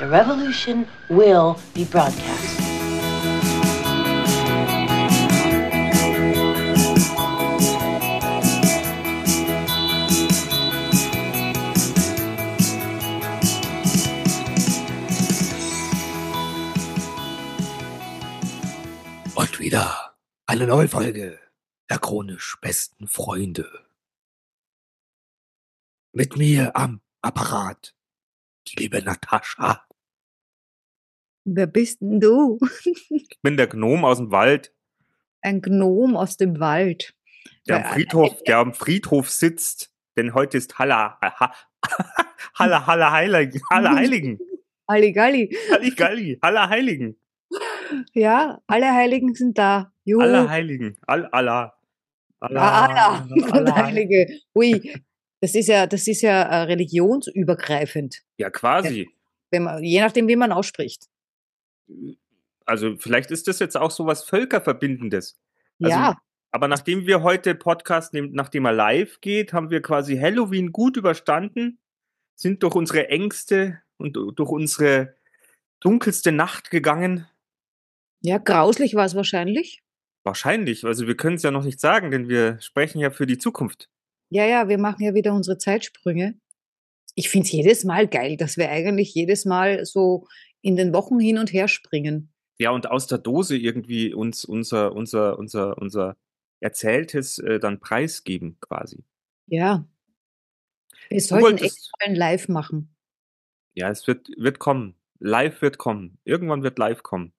The revolution will be broadcast. Und wieder eine neue Folge der chronisch besten Freunde. Mit mir am Apparat die liebe Natascha. Wer bist denn du? Ich bin der Gnom aus dem Wald, Ein Gnom aus dem Wald. der am Friedhof, der am Friedhof sitzt. Denn heute ist Halla, ha, Halla, Halla, Heiligen, Halla Heiligen, Halligalli. Halligalli, Halla Heiligen, Ja, alle Heiligen sind da. Juhu. Alla Heiligen, All, Allah, Ah, Allah. sind Allah. Heilige. Ui, das ist ja, das ist ja äh, religionsübergreifend. Ja, quasi. Wenn man, je nachdem, wie man ausspricht. Also vielleicht ist das jetzt auch so was Völkerverbindendes. Also, ja, Aber nachdem wir heute Podcast nehmen, nachdem er live geht, haben wir quasi Halloween gut überstanden, sind durch unsere Ängste und durch unsere dunkelste Nacht gegangen. ja, grauslich war es wahrscheinlich. Wahrscheinlich, also wir können es ja noch nicht sagen, denn wir sprechen ja für die Zukunft. Ja, ja, wir machen ja wieder unsere Zeitsprünge. Ich finde es jedes Mal geil, dass wir eigentlich jedes Mal so in den Wochen hin und her springen. Ja, und aus der Dose irgendwie uns unser, unser, unser, unser Erzähltes äh, dann preisgeben quasi. Ja. Wir sollten echt ein Live machen. ja, es wird, wird kommen. Live wird kommen. Irgendwann wird live kommen.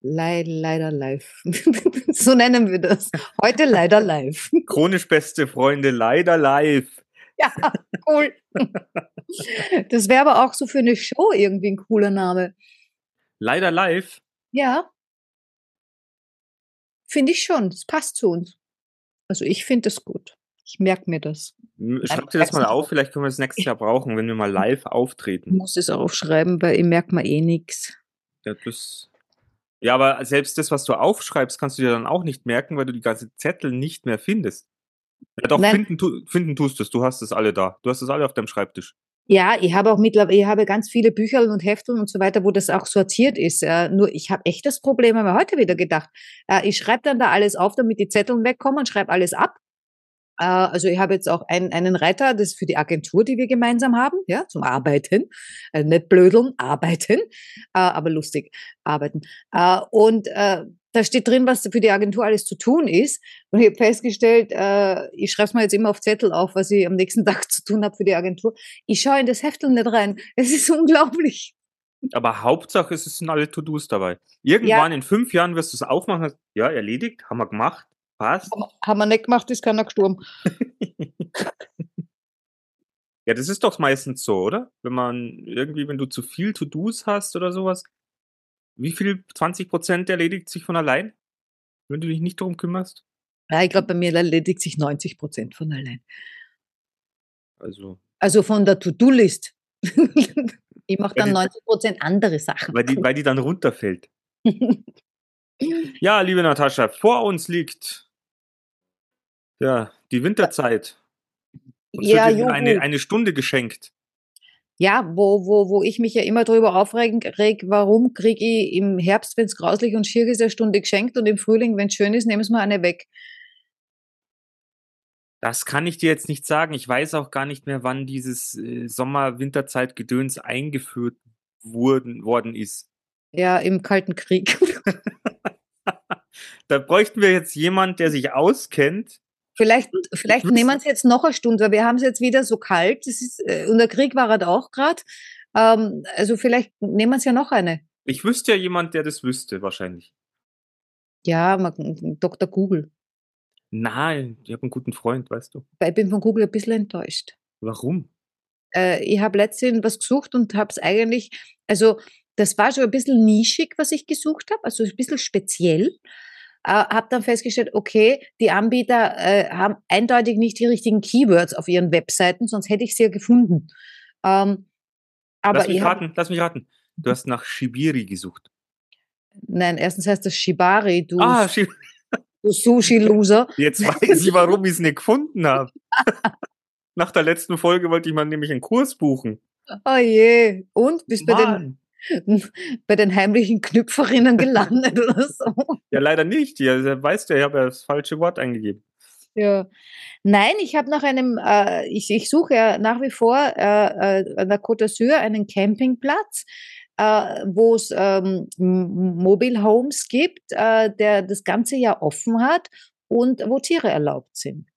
Leid, leider live. so nennen wir das. Heute leider live. Chronisch beste Freunde, leider live. Ja, cool. Das wäre aber auch so für eine Show irgendwie ein cooler Name. Leider live. Ja. Finde ich schon. Das passt zu uns. Also ich finde das gut. Ich merke mir das. M- Nein, Schreib dir das mal auf, vielleicht können wir es nächstes Jahr brauchen, wenn wir mal live Ich auftreten. muss es aufschreiben, weil ich merke mir eh nichts. Ja, das, ja, aber selbst das, was du aufschreibst, kannst du dir dann auch nicht merken, weil du die ganze Zettel nicht mehr findest. Ja, doch, Nein. finden, tu, finden tust du es. Du hast es alle da. Du hast es alle auf deinem Schreibtisch. Ja, ich habe auch mittlerweile, ich habe ganz viele Bücher und Hefteln und so weiter, wo das auch sortiert ist. Äh, nur ich habe echt das Problem, habe mir heute wieder gedacht. Äh, ich schreibe dann da alles auf, damit die Zetteln wegkommen, schreibe alles ab. Äh, also ich habe jetzt auch ein, einen Reiter, das ist für die Agentur, die wir gemeinsam haben, ja, zum Arbeiten. Äh, nicht blödeln, arbeiten, äh, aber lustig arbeiten. Äh, und da steht drin, was für die Agentur alles zu tun ist. Und ich habe festgestellt, äh, ich schreibe es mir jetzt immer auf Zettel auf, was ich am nächsten Tag zu tun habe für die Agentur. Ich schaue in das Heftel nicht rein. Es ist unglaublich. Aber Hauptsache, es sind alle To-Dos dabei. Irgendwann in fünf Jahren wirst du es aufmachen. Ja, erledigt, haben wir gemacht, passt. Haben wir nicht gemacht, ist keiner gestorben. Ja, das ist doch meistens so, oder? Wenn man irgendwie, wenn du zu viel To-Dos hast oder sowas, wie viel, 20 Prozent erledigt sich von allein, wenn du dich nicht darum kümmerst? Ja, ich glaube, bei mir erledigt sich 90 Prozent von allein. Also, Also von der To-Do-List. ich mache dann die- 90 Prozent andere Sachen. weil die, weil die dann runterfällt. Ja, liebe Natascha, vor uns liegt ja die Winterzeit. Uns Ja, wird eine, eine Stunde geschenkt. Ja, wo, wo, wo ich mich ja immer drüber aufregen, reg, warum kriege ich im Herbst, wenn es grauslich und schier ist, eine Stunde geschenkt und im Frühling, wenn es schön ist, nehmen sie mir eine weg. Das kann ich dir jetzt nicht sagen. Ich weiß auch gar nicht mehr, wann dieses äh, Sommer-Winterzeit-Gedöns eingeführt wurden, worden ist. Ja, im Kalten Krieg. Da bräuchten wir jetzt jemand, der sich auskennt. Vielleicht vielleicht wüsste- nehmen wir es jetzt noch eine Stunde, weil wir haben es jetzt wieder so kalt. Das ist, äh, und der Krieg war halt auch gerade. Ähm, also vielleicht nehmen wir es ja noch eine. Ich wüsste ja jemand, der das wüsste, wahrscheinlich. Ja, man, Dr. Google. Nein, ich habe einen guten Freund, weißt du. Ich bin von Google ein bisschen enttäuscht. Warum? Äh, ich habe letztens was gesucht und habe es eigentlich, also das war schon ein bisschen nischig, was ich gesucht habe, also ein bisschen speziell. Äh, habe dann festgestellt, okay, die Anbieter äh, haben eindeutig nicht die richtigen Keywords auf ihren Webseiten, sonst hätte ich sie ja gefunden. Ähm, aber lass mich raten, lass mich raten. Du hast nach Shibiri gesucht. nein, erstens heißt das Shibari, du, Ah, Shi du Sushi-Loser. jetzt weiß ich, warum ich es nicht gefunden habe. Nach der letzten Folge wollte ich mal nämlich einen Kurs buchen. Oh je. Und bist bei den. bei den heimlichen Knüpferinnen gelandet oder so. Ja, leider nicht. Ja, weißt du, ich habe ja das falsche Wort eingegeben. Ja. Nein, ich habe nach einem, äh, ich, ich suche ja nach wie vor äh, äh, an der Côte d'Azur einen Campingplatz, äh, wo es ähm, Mobile Homes gibt, äh, der das ganze Jahr offen hat und wo Tiere erlaubt sind.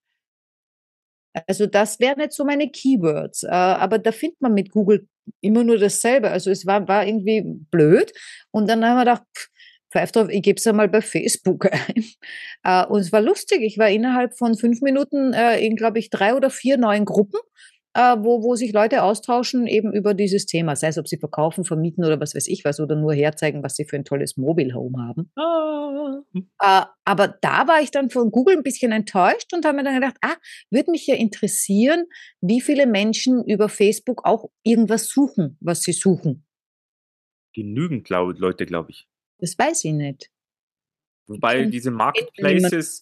Also das wären jetzt so meine Keywords. Äh, aber da findet man mit Google immer nur dasselbe. Also es war, war irgendwie blöd. Und dann haben wir gedacht, pfeif drauf, ich gebe es einmal bei Facebook ein. Äh, und es war lustig. Ich war innerhalb von fünf Minuten äh, in, glaube ich, drei oder vier neuen Gruppen äh, wo, wo sich Leute austauschen eben über dieses Thema, sei es, ob sie verkaufen, vermieten oder was weiß ich was, oder nur herzeigen, was sie für ein tolles Mobile Home haben. Ah. Äh, aber da war ich dann von Google ein bisschen enttäuscht und habe mir dann gedacht, ah, würde mich ja interessieren, wie viele Menschen über Facebook auch irgendwas suchen, was sie suchen. Genügend glaub, Leute, glaube ich. Das weiß ich nicht. Wobei diese Marketplaces,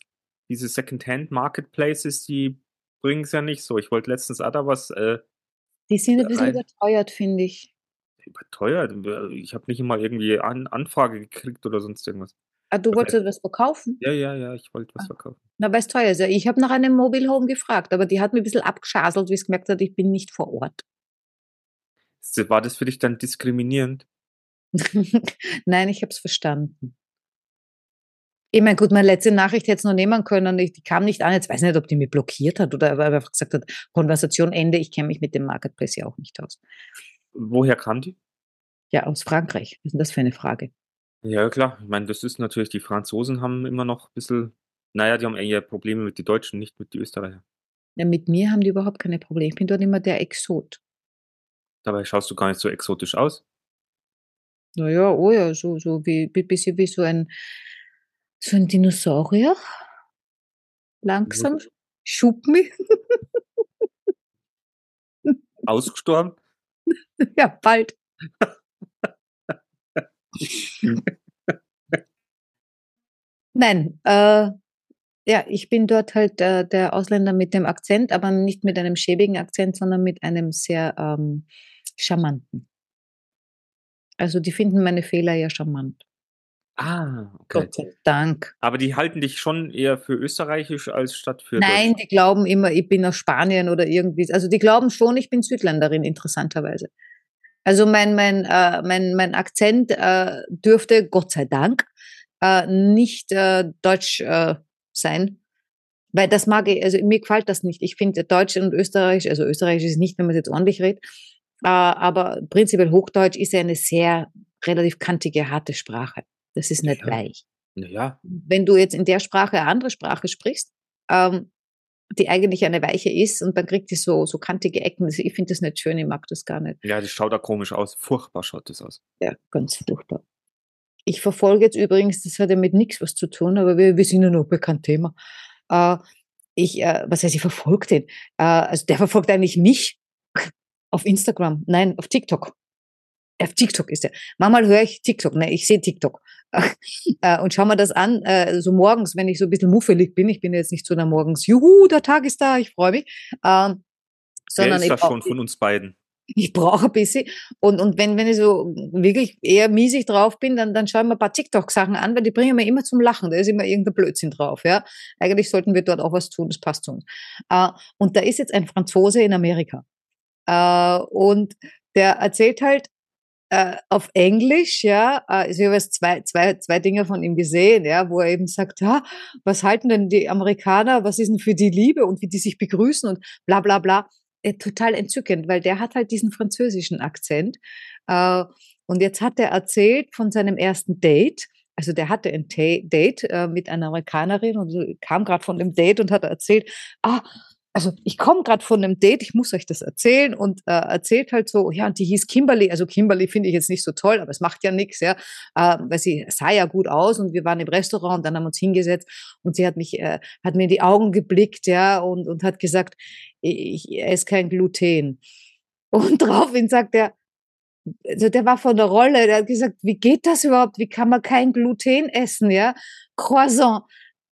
diese Secondhand Marketplaces, die bringen es ja nicht so. Ich wollte letztens auch da was. Äh, die sind ein bisschen rein. überteuert, finde ich. Überteuert? Ich habe nicht immer irgendwie An Anfrage gekriegt oder sonst irgendwas. Ah, du wolltest etwas verkaufen? Ja, ja, ja, ich wollte was ah. verkaufen. Na, weil es teuer ist. Ich habe nach einem Mobile Home gefragt, aber die hat mir ein bisschen abgeschaselt, wie es gemerkt hat, ich bin nicht vor Ort. War das für dich dann diskriminierend? Nein, ich habe es verstanden. Ich meine, gut, meine letzte Nachricht hätte es noch nehmen können. Ich, die kam nicht an. Jetzt weiß ich nicht, ob die mich blockiert hat oder einfach gesagt hat, Konversation Ende. Ich kenne mich mit dem Marketplace ja auch nicht aus. Woher kam die? Ja, aus Frankreich. Was ist denn das für eine Frage? Ja, klar. Ich meine, das ist natürlich, die Franzosen haben immer noch ein bisschen, naja, die haben eher Probleme mit den Deutschen, nicht mit den Österreichern. Ja, mit mir haben die überhaupt keine Probleme. Ich bin dort immer der Exot. Dabei schaust du gar nicht so exotisch aus. Naja, oh ja, so, so wie, ein bisschen wie so ein, so ein Dinosaurier. Langsam. Schub mich. Ausgestorben? Ja, bald. Nein, äh, ja, ich bin dort halt äh, der Ausländer mit dem Akzent, aber nicht mit einem schäbigen Akzent, sondern mit einem sehr ähm, charmanten. Also die finden meine Fehler ja charmant. Ah, okay. Gott sei Dank. Aber die halten dich schon eher für österreichisch als statt für Nein, die glauben immer, ich bin aus Spanien oder irgendwie. Also die glauben schon, ich bin Südländerin, interessanterweise. Also mein, mein, äh, mein, mein Akzent äh, dürfte, Gott sei Dank, äh, nicht äh, deutsch äh, sein. Weil das mag ich, also mir gefällt das nicht. Ich finde Deutsch und Österreich, also Österreich ist nicht, wenn man es jetzt ordentlich redet, äh, aber prinzipiell Hochdeutsch ist ja eine sehr relativ kantige, harte Sprache. Das ist nicht ja. weich. Ja. Wenn du jetzt in der Sprache eine andere Sprache sprichst, ähm, die eigentlich eine weiche ist und dann kriegt die so, so kantige Ecken. Ich finde das nicht schön, ich mag das gar nicht. Ja, das schaut da komisch aus. Furchtbar schaut das aus. Ja, ganz furchtbar. Ich verfolge jetzt übrigens, das hat ja mit nichts was zu tun, aber wir, wir sind ja noch bekannt Thema. Äh, ich, äh, was heißt, ich verfolge den? Äh, also der verfolgt eigentlich mich auf Instagram, nein, auf TikTok auf TikTok ist er. Manchmal höre ich TikTok, ne, ich sehe TikTok und schau mir das an, äh, so morgens, wenn ich so ein bisschen muffelig bin. Ich bin jetzt nicht so da morgens, juhu, der Tag ist da, ich freue mich. Ähm, sondern Wer ist das schon von uns beiden? Ich brauche ein bisschen. Und, und wenn, wenn ich so wirklich eher miesig drauf bin, dann, dann schaue ich mir ein paar TikTok-Sachen an, weil die bringen mir immer zum Lachen. Da ist immer irgendein Blödsinn drauf. Ja? Eigentlich sollten wir dort auch was tun, das passt zu uns. Äh, und da ist jetzt ein Franzose in Amerika. Äh, und der erzählt halt äh, auf Englisch, ja, also ich habe jetzt zwei, zwei, zwei Dinge von ihm gesehen, ja, wo er eben sagt, ja, was halten denn die Amerikaner, was ist denn für die Liebe und wie die sich begrüßen und bla bla bla. Äh, total entzückend, weil der hat halt diesen französischen Akzent. Äh, und jetzt hat er erzählt von seinem ersten Date. Also der hatte ein Date äh, mit einer Amerikanerin und kam gerade von dem Date und hat erzählt, ah, also ich komme gerade von einem Date, ich muss euch das erzählen und äh, erzählt halt so, ja, und die hieß Kimberly, also Kimberly finde ich jetzt nicht so toll, aber es macht ja nichts, ja, äh, weil sie sah ja gut aus und wir waren im Restaurant und dann haben wir uns hingesetzt und sie hat mich, äh, hat mir in die Augen geblickt, ja, und, und hat gesagt, ich, ich esse kein Gluten. Und daraufhin sagt er, also der war von der Rolle, der hat gesagt, wie geht das überhaupt? Wie kann man kein Gluten essen, ja? Croissant.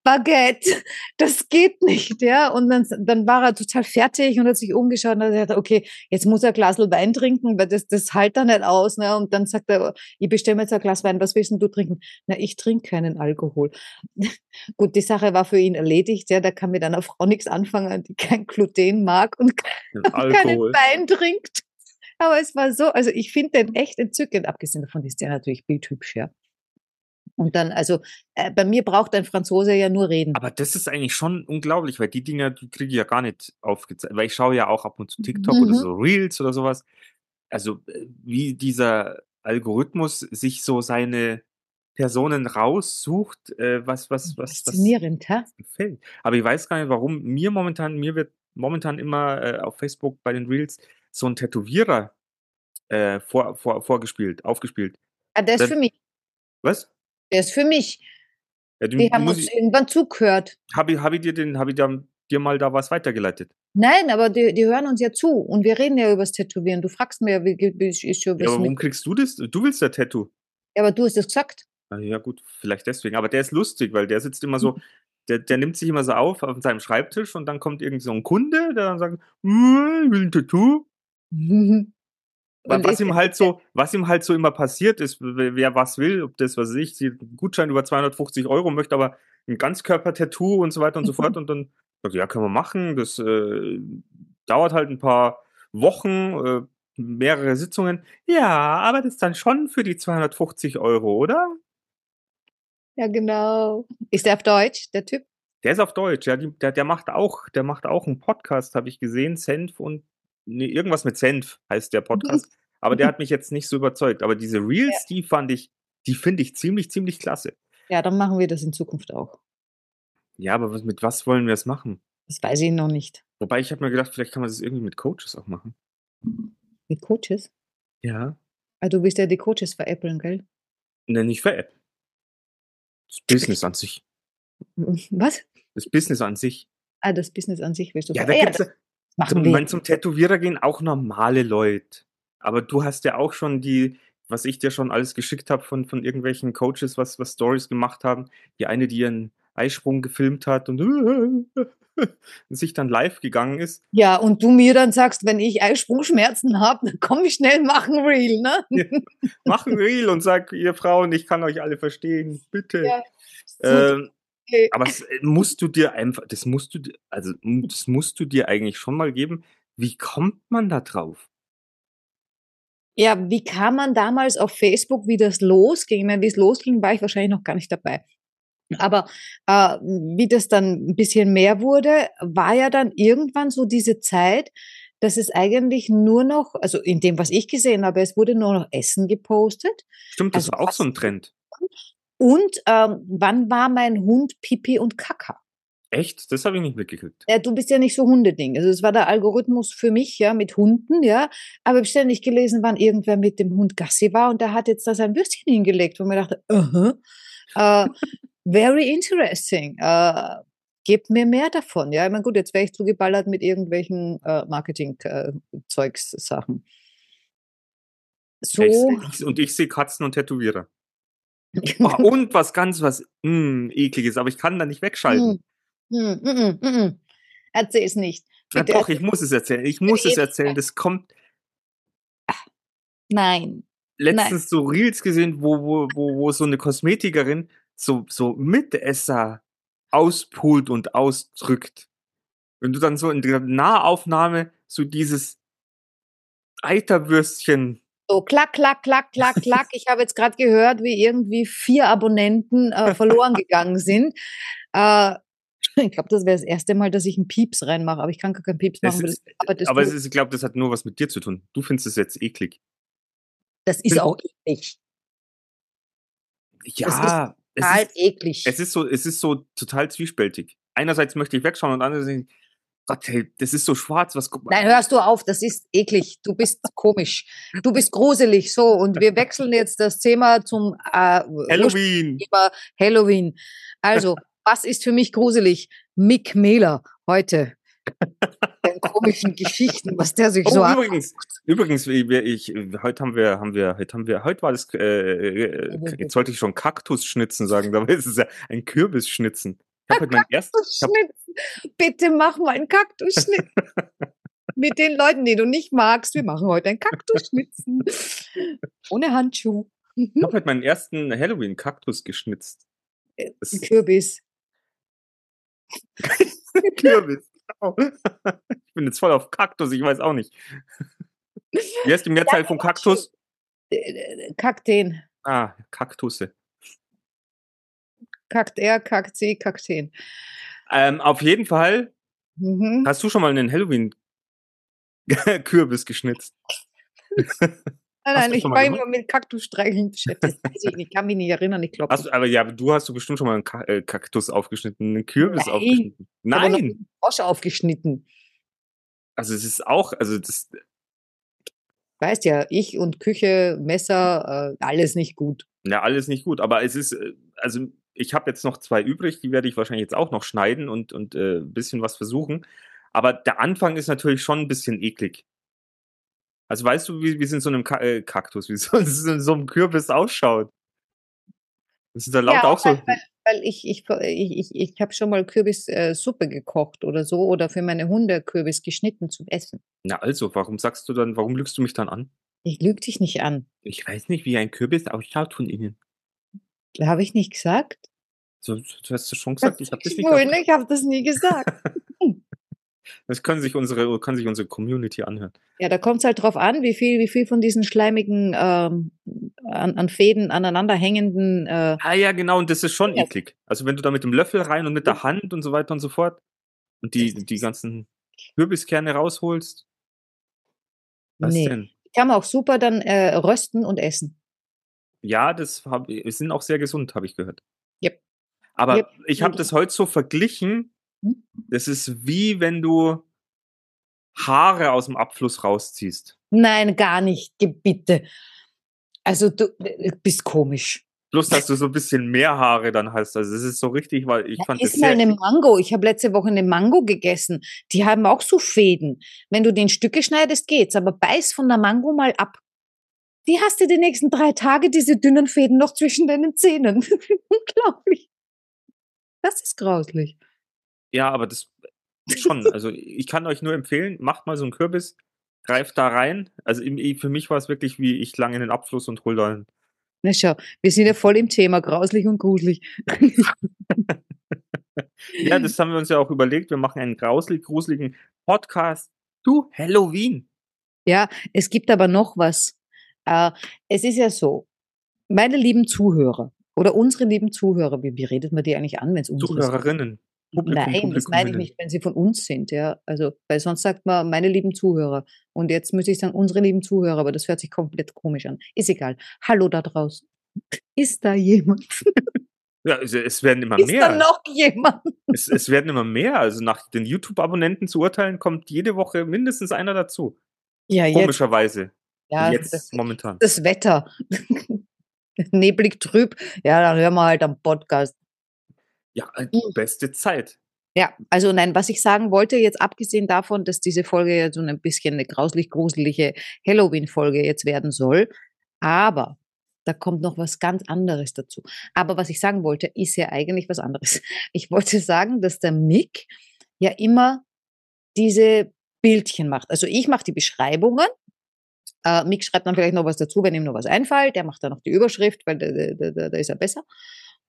Baguette, das geht nicht, ja. Und dann, dann war er total fertig und hat sich umgeschaut und hat gesagt, okay, jetzt muss er ein Glas Wein trinken, weil das, das halt er nicht aus. Ne? Und dann sagt er, ich bestelle mir jetzt ein Glas Wein, was willst denn du trinken? Na, ich trinke keinen Alkohol. Gut, die Sache war für ihn erledigt, ja. Da kann mit einer Frau nichts anfangen, die kein Gluten mag und keinen Wein trinkt. Aber es war so, also ich finde den echt entzückend, abgesehen davon ist der natürlich bildhübsch, ja. Und dann, also äh, bei mir braucht ein Franzose ja nur reden. Aber das ist eigentlich schon unglaublich, weil die Dinger, die kriege ich ja gar nicht aufgezeigt. Weil ich schaue ja auch ab und zu TikTok Mhm. oder so Reels oder sowas. Also äh, wie dieser Algorithmus sich so seine Personen raussucht, äh, was, was, was, was Faszinierend, hä? gefällt. Aber ich weiß gar nicht, warum mir momentan, mir wird momentan immer äh, auf Facebook bei den Reels so ein Tätowierer äh, vor, vor, vorgespielt, aufgespielt. Ah, der ist Dann- für mich. Was? Der ist für mich. Ja, du, Die haben uns ich, irgendwann zugehört. habe ich, hab ich dir den, habe ich da, dir mal da was weitergeleitet? Nein, aber die, die hören uns ja zu und wir reden ja über das Tätowieren. Du fragst mir wie, wie ist schon Ja, aber warum mit. kriegst du das? Du willst ja Tattoo. Ja, aber du hast das gesagt. Ah, Ja, gut, vielleicht deswegen. Aber der ist lustig, weil der sitzt immer so, der, der nimmt sich immer so auf auf seinem Schreibtisch und dann kommt irgend so ein Kunde, der dann sagt, "Äh, ich will ein Tattoo. Und Was ich- ihm halt so, was ihm halt so immer passiert ist, wer was will, ob das, was ich, sie- einen Gutschein über 250 Euro möchte, aber ein Ganzkörper-Tattoo und so weiter und so fort. Und dann sagt ja, können wir machen. Das äh, dauert halt ein paar Wochen, äh, mehrere Sitzungen. Ja, aber das ist dann schon für die 250 Euro, oder? Ja, genau. Ist der auf Deutsch, der Typ? Der ist auf Deutsch, ja, die, der, der macht auch, der macht auch einen Podcast, habe ich gesehen, Senf und nee, irgendwas mit Senf heißt der Podcast. Aber der hat mich jetzt nicht so überzeugt. Aber diese Reels, die fand ich, die finde ich ziemlich, ziemlich klasse. Ja, dann machen wir das in Zukunft auch. Ja, aber was, mit was wollen wir es machen? Das weiß ich noch nicht. Wobei ich habe mir gedacht, vielleicht kann man das irgendwie mit Coaches auch machen. Mit Coaches? Ja. Ah, du willst ja die Coaches veräppeln, gell? Ne, nicht für App. Das Business an sich. Was? Das Business an sich. Ah, das Business an sich willst du Ja, ver- da ja, gibt's das ja, machen wir. meine, zum Tätowierer gehen auch normale Leute. Aber du hast ja auch schon die, was ich dir schon alles geschickt habe von, von irgendwelchen Coaches, was, was Stories gemacht haben. Die eine, die ihren Eisprung gefilmt hat und, und sich dann live gegangen ist. Ja, und du mir dann sagst, wenn ich Eisprungschmerzen habe, dann komm ich schnell, mach ein Reel, ne? Mach ein Reel und sag, ihr Frauen, ich kann euch alle verstehen, bitte. Ja, ähm, Okay. aber äh, musst du dir einfach, das musst du dir, also das musst du dir eigentlich schon mal geben. Wie kommt man da drauf? Ja, wie kam man damals auf Facebook, wie das losging? Ich meine, wie es losging, war ich wahrscheinlich noch gar nicht dabei. Aber äh, wie das dann ein bisschen mehr wurde, war ja dann irgendwann so diese Zeit, dass es eigentlich nur noch, also in dem, was ich gesehen habe, es wurde nur noch Essen gepostet. Stimmt, das Also war auch so ein Trend. Und ähm, wann war mein Hund Pipi und Kaka? Echt? Das habe ich nicht mitgekriegt. Ja, du bist ja nicht so Hundeding. Also es war der Algorithmus für mich, ja, mit Hunden, ja. Aber ich habe ständig gelesen, wann irgendwer mit dem Hund Gassi war und der hat jetzt da sein Würstchen hingelegt, wo mir dachte, uh äh, very interesting. Äh, gebt mir mehr davon. Ja, ich meine, gut, jetzt wäre ich zugeballert mit irgendwelchen äh, Marketing-Zeugs-Sachen. So. Ich, ich, und ich sehe Katzen und Tätowierer. Oh, und was ganz was mh, ekliges, aber ich kann da nicht wegschalten. Hm, hm, hm, hm. Erzähl's nicht. Bitte doch, ich muss es erzählen. Ich muss es erzählen. Das kommt Nein. letztens so Reels gesehen, wo, wo, wo, wo so eine Kosmetikerin so, so Mitesser auspult und ausdrückt. Wenn du dann so in der Nahaufnahme so dieses Eiterwürstchen So, klack, klack, klack, klack, klack. Ich habe jetzt gerade gehört, wie irgendwie vier Abonnenten äh, verloren gegangen sind. Äh, ich glaube, das wäre das erste Mal, dass ich einen Pieps reinmache, aber ich kann gar keinen Pieps Es machen. ist, aber es ist, ich glaube, das hat nur was mit dir zu tun. Du findest es jetzt eklig. das ist auch eklig. Ja, es Total ist, eklig. es ist so, es ist so total zwiespältig. Einerseits möchte ich wegschauen und andererseits, Gott, hey, das ist so schwarz, was guck mal. Nein, hörst du auf, das ist eklig. Du bist komisch. Du bist gruselig. So, und wir wechseln jetzt das Thema zum äh, Halloween. Thema Halloween. Also, was ist für mich gruselig? Mick Mehler heute. Den komischen Geschichten, was der sich Oh, so übrigens, übrigens, ich, ich, heute haben wir, haben wir, heute haben wir, heute war das, äh, äh, jetzt sollte ich schon Kaktusschnitzen sagen, dabei ist es ja ein Kürbisschnitzen. Ich habe heute hab, Kaktusschnitzen. Bitte mach mal einen Kaktusschnitt. Mit den Leuten, die du nicht magst. Wir machen heute einen Kaktusschnitzen. Ohne Handschuh. ich hab heute meinen ersten Halloween-Kaktus geschnitzt. Das- Ein Kürbis. Kürbis. Genau. Ich bin jetzt voll auf Kaktus, ich weiß auch nicht. Wie heißt die Mehrzahl von Kaktus? Äh, äh, Kakteen. Ah, Kaktusse. Kackt er, kackt sie, Kakteen. Ähm, auf jeden Fall, Mhm. hast du schon mal einen Halloween-Kürbis geschnitzt? Nein, nein, ich war immer mit Kaktusstreicheln beschäftigt. Ich kann mich nicht erinnern, ich glaube. Aber ja, du hast du bestimmt schon mal einen Ka äh, Kaktus aufgeschnitten, einen Kürbis Nein. aufgeschnitten. Nein! einen Frosch aufgeschnitten. Also es ist auch, also das, Weißt ja, ich und Küche, Messer, äh, alles nicht gut. ja, alles nicht gut. Aber es ist, äh, also ich habe jetzt noch zwei übrig, die werde ich wahrscheinlich jetzt auch noch schneiden und, und äh, ein bisschen was versuchen. Aber der Anfang ist natürlich schon ein bisschen eklig. Also weißt du, wie, wie es in so einem Ka äh, Kaktus, wie so, es in so einem Kürbis ausschaut? Das ist da laut Ja, auch so. Weil, weil, ich, ich, ich, ich, ich habe schon mal Kürbissuppe äh, gekocht oder so oder für meine Hunde Kürbis geschnitten zum Essen. Na also, warum sagst du dann, warum lügst du mich dann an? Ich lüge dich nicht an. Ich weiß nicht, wie ein Kürbis ausschaut von innen. Habe ich nicht gesagt? So, du hast es schon gesagt, ich habe das nicht Schwul, gesagt. ich habe das nie gesagt. Das können sich unsere, kann sich unsere Community anhören. ja, da kommt es halt drauf an, wie viel, wie viel von diesen schleimigen, ähm, an, an Fäden aneinander hängenden, äh, Ah ja, genau, und das ist schon Ja. eklig. Also wenn du da mit dem Löffel rein und mit der Hand und so weiter und so fort und die, die ganzen Kürbiskerne rausholst. Was nee. denn? Kann man auch super dann äh, rösten und essen. Ja, das hab, ich- sind auch sehr gesund, habe ich gehört. Yep. Aber Yep. ich habe das heute so verglichen. Hm? Das ist wie wenn du Haare aus dem Abfluss rausziehst. Nein, gar nicht, bitte. Also du äh, bist komisch. Bloß, dass du so ein bisschen mehr Haare dann hast. Also es ist so richtig, weil ich Ja, fand mal sehr... eine Mango. Ich habe letzte Woche eine Mango gegessen. Die haben auch so Fäden. Wenn du den Stücke schneidest, geht's. Aber beiß von der Mango mal ab. Die hast du die nächsten drei Tage, diese dünnen Fäden noch zwischen deinen Zähnen. Unglaublich. Das ist grauslich. Ja, aber das schon. Also ich kann euch nur empfehlen, macht mal so einen Kürbis, greift da rein. Also für mich war es wirklich wie ich lang in den Abfluss und hol da einen. Na schau, wir sind ja voll im Thema, grauslich und gruselig. Ja, das haben wir uns ja auch überlegt. Wir machen einen grauselig gruseligen Podcast zu Halloween. Ja, es gibt aber noch was. Äh, es ist ja so, meine lieben Zuhörer oder unsere lieben Zuhörer, wie, wie redet man die eigentlich an, wenn es unsere? Zuhörerinnen. Publikum, Nein, das meine ich nicht, wenn sie von uns sind, ja. Also, weil sonst sagt man meine lieben Zuhörer. Und jetzt müsste ich sagen, unsere lieben Zuhörer, aber das hört sich komplett komisch an. Ist egal. Hallo da draußen. Ist da jemand? Ja, es, es werden immer Ist da mehr. noch jemand? Es, es werden immer mehr. Also nach den YouTube-Abonnenten zu urteilen, kommt jede Woche mindestens einer dazu. Ja. Komischerweise. Ja, jetzt das, momentan. das Wetter. Neblig trüb. Ja, dann hören wir halt am Podcast. Ja, die beste Zeit. Ja, also nein, was ich sagen wollte, jetzt abgesehen davon, dass diese Folge ja so ein bisschen eine grauslich gruselige Halloween-Folge jetzt werden soll, aber da kommt noch was ganz anderes dazu. Aber was ich sagen wollte, ist ja eigentlich was anderes. Ich wollte sagen, dass der Mick ja immer diese Bildchen macht. Also ich mache die Beschreibungen. Äh, Mick schreibt dann vielleicht noch was dazu, wenn ihm noch was einfällt. Der macht dann noch die Überschrift, weil da, da, da, ist er besser.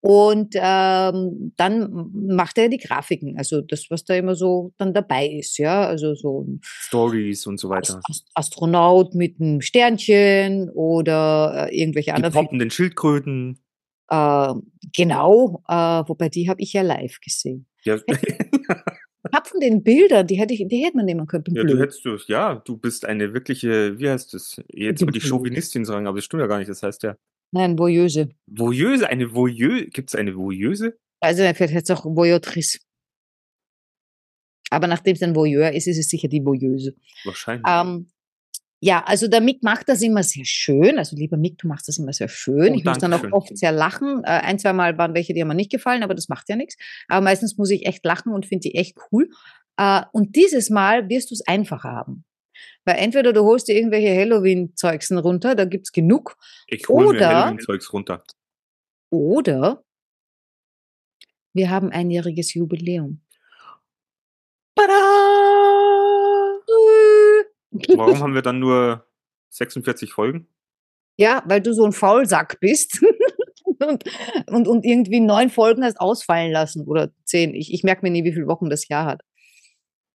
Und ähm, dann macht er die Grafiken, also das, was da immer so dann dabei ist, ja, also so Stories und so weiter. Ast- Astronaut mit einem Sternchen oder äh, irgendwelche Die anderen. Figuren. poppenden Schildkröten. Äh, genau, äh, wobei die habe ich ja live gesehen. Ja, den Bildern, die hätte ich, die hätte man nehmen können. ja, du hättest du, ja, du bist eine wirkliche, wie heißt das? Jetzt würde ich. Chauvinistin sagen, aber das stimmt ja gar nicht. Das heißt ja, Nein, Voyeuse. Voyeuse, eine Voyeuse, gibt es eine Voyeuse? Also vielleicht hätte es auch Voyeutrice. Aber nachdem es ein Voyeur ist, ist es sicher die Voyeuse. Wahrscheinlich. Ähm, ja, also der Mick macht das immer sehr schön. Also lieber Mick, du machst das immer sehr schön. Oh, ich muss dann auch Dankeschön. oft sehr lachen. Äh, ein, zwei Mal waren welche, die haben mir nicht gefallen, aber das macht ja nichts. Aber meistens muss ich echt lachen und finde die echt cool. Äh, und dieses Mal wirst du es einfacher haben. Weil entweder du holst dir irgendwelche Halloween-Zeugsen runter, da gibt's genug. ich hole mir Halloween-Zeugs runter. Oder Wir haben einjähriges Jubiläum. Warum haben wir dann nur 46 Folgen? Ja, weil du so ein Faulsack bist und, und, und irgendwie neun Folgen hast ausfallen lassen oder zehn. Ich, ich merke mir nie, wie viele Wochen das Jahr hat.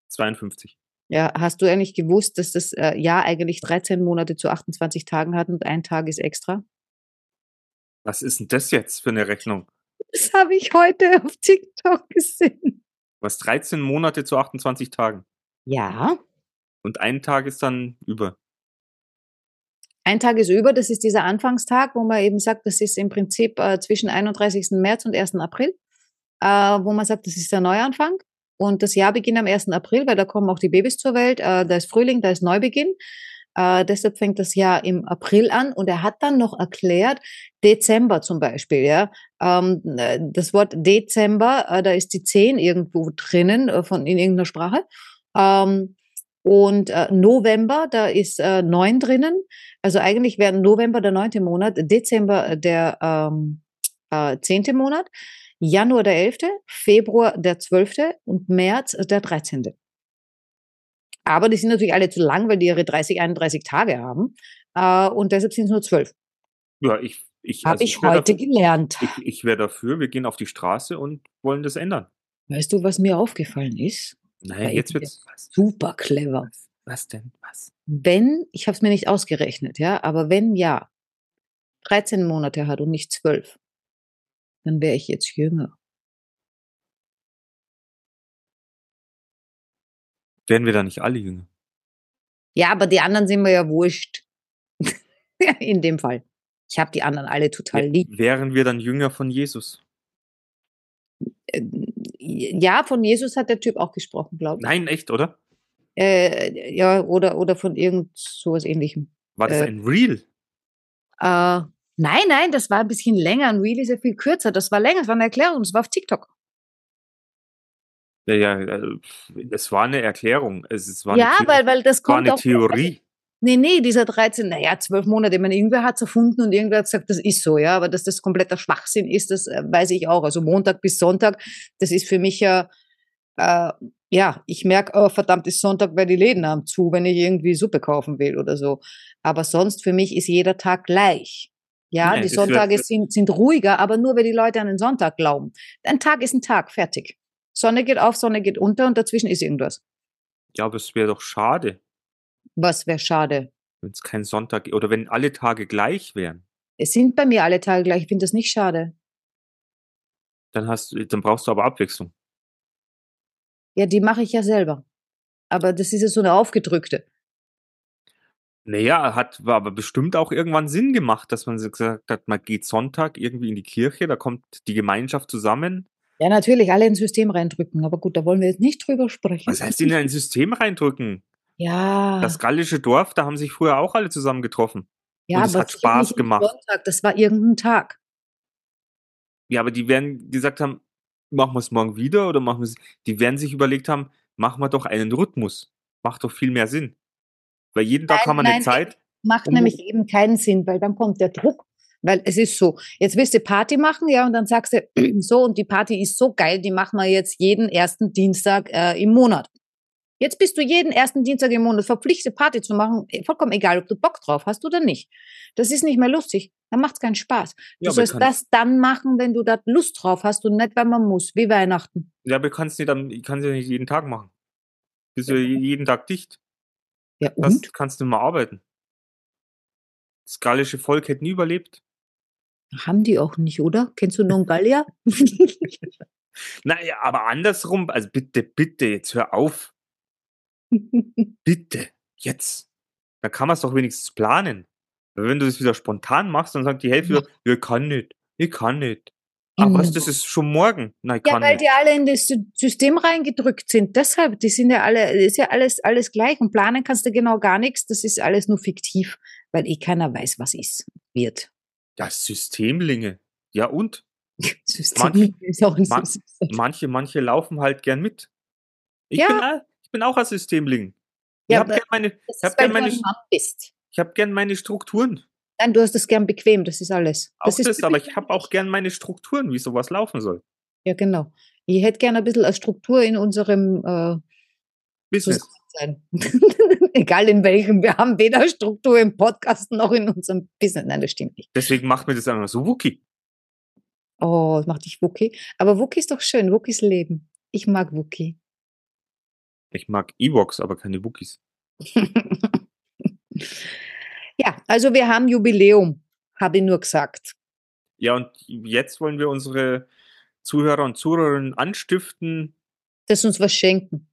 52. Ja, hast du eigentlich gewusst, dass das äh, Jahr eigentlich 13 Monate zu 28 Tagen hat und ein Tag ist extra? Was ist denn das jetzt für eine Rechnung? Das habe ich heute auf TikTok gesehen. Was 13 Monate zu 28 Tagen. Ja, Und ein Tag ist dann über. ein Tag ist über, das ist dieser Anfangstag, wo man eben sagt, das ist im Prinzip äh, zwischen 31. März und 1. April, äh, wo man sagt, das ist der Neuanfang. Und das Jahr beginnt am 1. April, weil da kommen auch die Babys zur Welt, äh, da ist Frühling, da ist Neubeginn. Äh, deshalb fängt das Jahr im April an und er hat dann noch erklärt, Dezember zum Beispiel, ja. Ähm, äh, das Wort Dezember, äh, da ist die 10 irgendwo drinnen äh, von, in irgendeiner Sprache. Ähm, und äh, November, da ist äh, 9 drinnen. Also eigentlich wäre November der neunte Monat, Dezember der ähm, äh, zehnte Monat, Januar der elfte, Februar der zwölfte und März der dreizehnte. Aber die sind natürlich alle zu lang, weil die ihre 30, 31 Tage haben. Äh, und deshalb sind es nur zwölf. Ja, ich, ich, Habe also ich wär heute dafür, gelernt. ich, ich wäre dafür, wir gehen auf die Straße und wollen das ändern. Weißt du, was mir aufgefallen ist? Nein, jetzt wird's. Was, Super clever. was denn? Was? Wenn, ich habe es mir nicht ausgerechnet, ja, aber wenn ja, 13 Monate hat und nicht 12, dann wäre ich jetzt jünger. Werden wir da nicht alle jünger? Ja, aber die anderen sind mir ja wurscht. In dem Fall. Ich habe die anderen alle total lieb. Wären wir dann jünger von Jesus? Äh, Ja, von Jesus hat der Typ auch gesprochen, glaube ich. Nein, echt, oder? Äh, ja, oder, oder von irgend sowas ähnlichem. War das Äh, ein Real? Äh, nein, nein, das war ein bisschen länger. Ein Reel ist ja viel kürzer. Das war länger, das war eine Erklärung, das war auf TikTok. Ja, ja, es war eine Erklärung. Es, es war ja, eine, weil, weil das war kommt eine auch. Theorie. Nee, nee, dieser 13, naja, zwölf Monate. Ich meine, irgendwer hat es erfunden und irgendwer hat gesagt, das ist so, ja. Aber dass das kompletter Schwachsinn ist, das äh, weiß ich auch. Also Montag bis Sonntag, das ist für mich ja, äh, ja, ich merke, oh, verdammt ist Sonntag, weil die Läden haben zu, wenn ich irgendwie Suppe kaufen will oder so. Aber sonst für mich ist jeder Tag gleich. Ja, Nein, die wird- Sonntage sind, sind ruhiger, aber nur, weil die Leute an den Sonntag glauben. Ein Tag ist ein Tag, fertig. Sonne geht auf, Sonne geht unter und dazwischen ist irgendwas. Ja, aber es wäre doch schade, Was wäre schade. wenn es kein Sonntag oder wenn alle Tage gleich wären. Es sind bei mir alle Tage gleich. Ich finde das nicht schade. Dann hast du, dann brauchst du aber Abwechslung. Ja, die mache ich ja selber. Aber das ist ja so eine aufgedrückte. Naja, hat aber bestimmt auch irgendwann Sinn gemacht, dass man gesagt hat, man geht Sonntag irgendwie in die Kirche, da kommt die Gemeinschaft zusammen. Ja, natürlich, alle ins System reindrücken. Aber gut, da wollen wir jetzt nicht drüber sprechen. Was heißt in ein System reindrücken? Ja, Das gallische Dorf, da haben sich früher auch alle zusammen getroffen. ja und es aber hat Spaß gemacht. Sonntag, das war irgendein Tag. Ja, aber die werden gesagt haben, machen wir es morgen wieder oder machen wir es. Die werden sich überlegt haben, machen wir doch einen Rhythmus. Macht doch viel mehr Sinn. Weil jeden Tag Nein, haben wir eine nein, Zeit. Macht nämlich eben keinen Sinn, weil dann kommt der Druck. Weil es ist so, jetzt willst du Party machen, ja, und dann sagst du, so, und die Party ist so geil, die machen wir jetzt jeden ersten Dienstag äh, im Monat. Jetzt bist du jeden ersten Dienstag im Monat verpflichtet, Party zu machen, eh, vollkommen egal, ob du Bock drauf hast oder nicht. Das ist nicht mehr lustig, dann macht's keinen Spaß. Du Ja, sollst das dann machen, wenn du da Lust drauf hast und nicht, wenn man muss, wie Weihnachten. Ja, aber kannst nicht, am- ich kann ja nicht jeden Tag machen. Bist ja jeden Tag dicht. Ja, Das und? kannst du mal arbeiten. Das gallische Volk hätte nie überlebt. Haben die auch nicht, oder? Kennst du noch einen Gallier? Naja, aber andersrum, also bitte, bitte, jetzt hör auf. Bitte, jetzt. Da kann man es doch wenigstens planen. Weil wenn du das wieder spontan machst, dann sagt die Hälfte wieder, ja, ich kann nicht, ich kann nicht. Ach was, das ist schon morgen. Nein, Ja, weil nicht. die alle in das Sy- System reingedrückt sind. Deshalb, die sind ja alle, ist ja alles, alles gleich. Und planen kannst du genau gar nichts. Das ist alles nur fiktiv, weil eh keiner weiß, was ist, wird. Das Systemlinge. Ja, und? System Manch- ist auch ein man- System. Manche, manche laufen halt gern mit. Ich, Ja. bin, ich bin auch ein Systemling. Ich Ja, habe aber gern, meine, Das ich hab gern, meine, ich hab gern meine Strukturen. Nein, du hast das gern bequem, das ist alles. Auch das, ist aber typisch ich habe auch gern meine Strukturen, wie sowas laufen soll. Ja, genau. Ich hätte gerne ein bisschen eine Struktur in unserem äh, Business. Zusammensein. Egal in welchem. Wir haben weder Struktur im Podcast noch in unserem Business. Nein, das stimmt nicht. Deswegen macht mir das einfach so Wookie. Oh, das macht dich Wookie. Aber Wookie ist doch schön. Wookie ist Leben. Ich mag Wookie. Ich mag Ewoks, aber keine Wookies. ja, also wir haben Jubiläum, habe ich nur gesagt. Ja, und jetzt wollen wir unsere Zuhörer und Zuhörerinnen anstiften. Dass uns was schenken.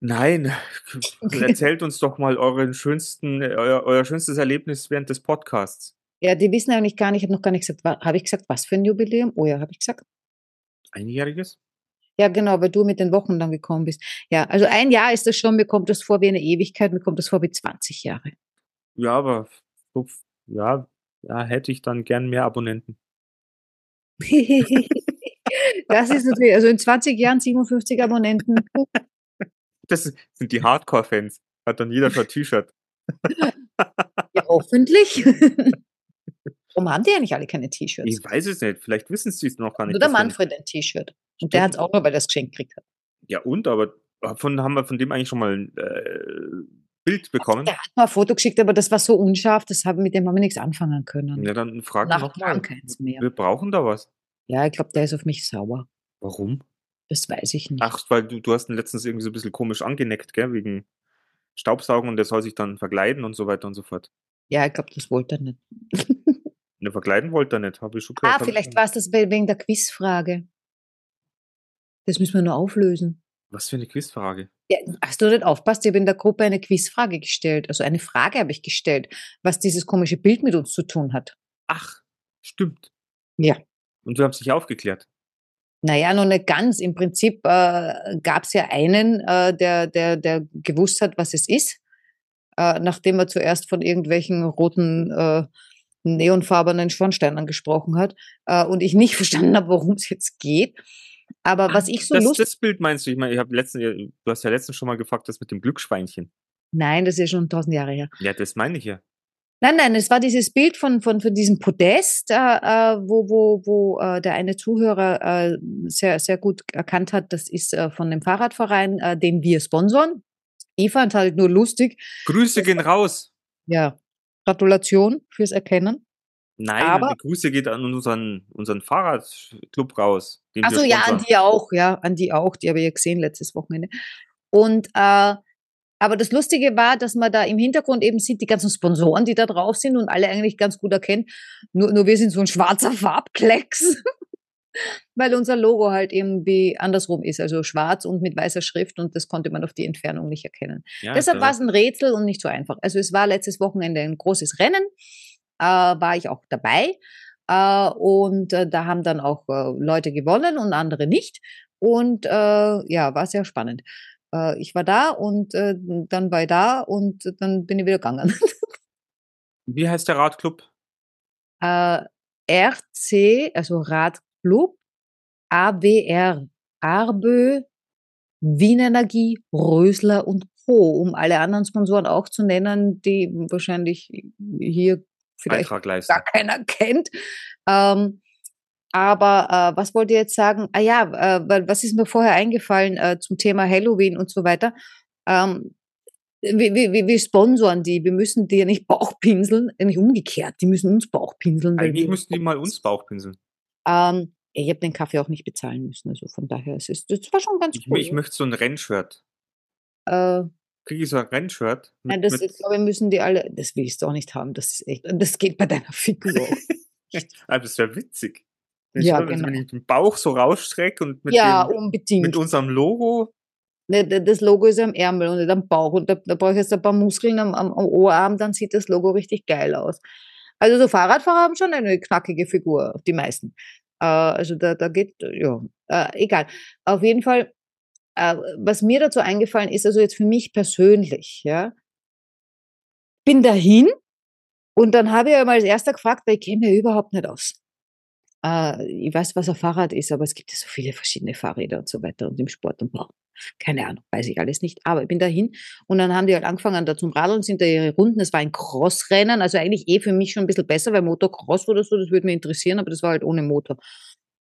Nein, erzählt uns doch mal euren schönsten, euer, euer schönstes Erlebnis während des Podcasts. Ja, die wissen eigentlich gar nicht, ich habe noch gar nicht gesagt, habe ich gesagt, was für ein Jubiläum? Oh ja, habe ich gesagt. Einjähriges? Ja, genau, weil du mit den Wochen dann gekommen bist. Ja, also ein Jahr ist das schon, mir kommt das vor wie eine Ewigkeit, mir kommt das vor wie 20 Jahre. Ja, aber ja, ja, hätte ich dann gern mehr Abonnenten. das ist natürlich, also in 20 Jahren 57 Abonnenten. Das sind die Hardcore-Fans. Hat dann jeder schon ein T-Shirt. Ja, hoffentlich. Warum haben die ja nicht alle keine T-Shirts? Ich weiß es nicht. Vielleicht wissen sie es noch gar nicht. Nur der wir- Manfred ein T-Shirt. Und der hat es auch nur, weil er das geschenkt gekriegt hat. Ja, und? Aber von, haben wir von dem eigentlich schon mal ein äh, Bild bekommen? Der hat mal ein Foto geschickt, aber das war so unscharf, das haben, mit dem haben wir nichts anfangen können. Ja, dann fragen nochmal. keins mehr. Wir brauchen da was. Ja, ich glaube, der ist auf mich sauer. Warum? Das weiß ich nicht. Ach, weil du, du hast ihn letztens irgendwie so ein bisschen komisch angeneckt, gell? Wegen Staubsaugen und der soll sich dann verkleiden und so weiter und so fort. Ja, ich glaube, das wollte er nicht. Ne, verkleiden wollte er nicht, habe ich schon gehört. Ah, vielleicht war es das we- wegen der Quizfrage. Das müssen wir nur auflösen. Was für eine Quizfrage. Ja, hast du nicht aufpasst? Ich habe in der Gruppe eine Quizfrage gestellt. Also eine Frage habe ich gestellt, was dieses komische Bild mit uns zu tun hat. Ach, stimmt. Ja. Und du hast dich aufgeklärt. Naja, noch nicht ganz. Im Prinzip äh, gab es ja einen, äh, der, der, der gewusst hat, was es ist, äh, nachdem er zuerst von irgendwelchen roten, äh, neonfarbenen Schornsteinen gesprochen hat äh, und ich nicht verstanden habe, worum es jetzt geht. Aber was ich so das, lustig... das Bild meinst du? Ich meine, ich habe letzten, du hast ja letztens schon mal gefragt, das mit dem Glücksschweinchen. Nein, das ist ja schon tausend Jahre her. Ja, das meine ich ja. Nein, nein, es war dieses Bild von, von, von diesem Podest, äh, äh, wo, wo, wo äh, der eine Zuhörer äh, sehr, sehr gut erkannt hat, das ist äh, von dem Fahrradverein, äh, den wir sponsoren. Ich fand halt nur lustig. Grüße gehen raus. Ja, Gratulation fürs Erkennen. Nein, Aber- die Grüße geht an unseren, unseren Fahrradclub raus. Also ja, an die auch, ja, an die auch, die habe ich ja gesehen letztes Wochenende. Und äh, aber das Lustige war, dass man da im Hintergrund eben sieht, die ganzen Sponsoren, die da drauf sind und alle eigentlich ganz gut erkennt. Nur, nur wir sind so ein schwarzer Farbklecks, weil unser Logo halt irgendwie andersrum ist, also schwarz und mit weißer Schrift und das konnte man auf die Entfernung nicht erkennen. Ja, Deshalb da- war es ein Rätsel und nicht so einfach. Also es war letztes Wochenende ein großes Rennen, äh, war ich auch dabei. Äh, und äh, da haben dann auch äh, Leute gewonnen und andere nicht. Und äh, ja, war sehr spannend. Äh, ich war da und dann war ich da und dann bin ich wieder gegangen. Wie heißt der Radclub? RC, also Radclub, AWR, Arbö, Wienenergie, Rösler und Co., um alle anderen Sponsoren auch zu nennen, die wahrscheinlich hier vielleicht gar keiner kennt. Ähm, aber äh, was wollt ihr jetzt sagen? Ah ja, äh, was ist mir vorher eingefallen äh, zum Thema Halloween und so weiter? Ähm, wir, wir, wir- sponsoren die, wir müssen die ja nicht Bauchpinseln, äh, nicht umgekehrt, die müssen uns Bauchpinseln. Eigentlich wir- müssten die mal uns Bauchpinseln. Ähm, ich habe den Kaffee auch nicht bezahlen müssen, also von daher es ist das war schon ganz Ich, cool. ich möchte so ein Rennshirt. äh, Kriege ich so ein Rennshirt? Mit, nein, das mit, ich glaube, müssen die alle, das willst du auch nicht haben, das ist echt, das geht bei deiner Figur auch. Ah, das wäre witzig. Wenn Ja, ich, wenn genau. ich den Bauch so rausstrecke und mit, ja, dem, unbedingt. mit unserem Logo. Ne, Das Logo ist am Ärmel und nicht am Bauch. Und da, da brauche ich jetzt ein paar Muskeln am, am, am Oberarm, dann sieht das Logo richtig geil aus. Also so Fahrradfahrer haben schon eine knackige Figur, die meisten. Äh, also da, da geht, ja, äh, egal. Auf jeden Fall, äh, was mir dazu eingefallen ist, also jetzt für mich persönlich, ja, bin dahin und dann habe ich ja mal als erster gefragt, weil ich kenne mich überhaupt nicht aus. Äh, ich weiß, was ein Fahrrad ist, aber es gibt ja so viele verschiedene Fahrräder und so weiter und im Sport und boah, keine Ahnung, weiß ich alles nicht. Aber ich bin dahin und dann haben die halt angefangen da zum Radeln, sind da ihre Runden. Es war ein Crossrennen, also eigentlich eh für mich schon ein bisschen besser, weil Motocross oder so, das würde mich interessieren, aber das war halt ohne Motor.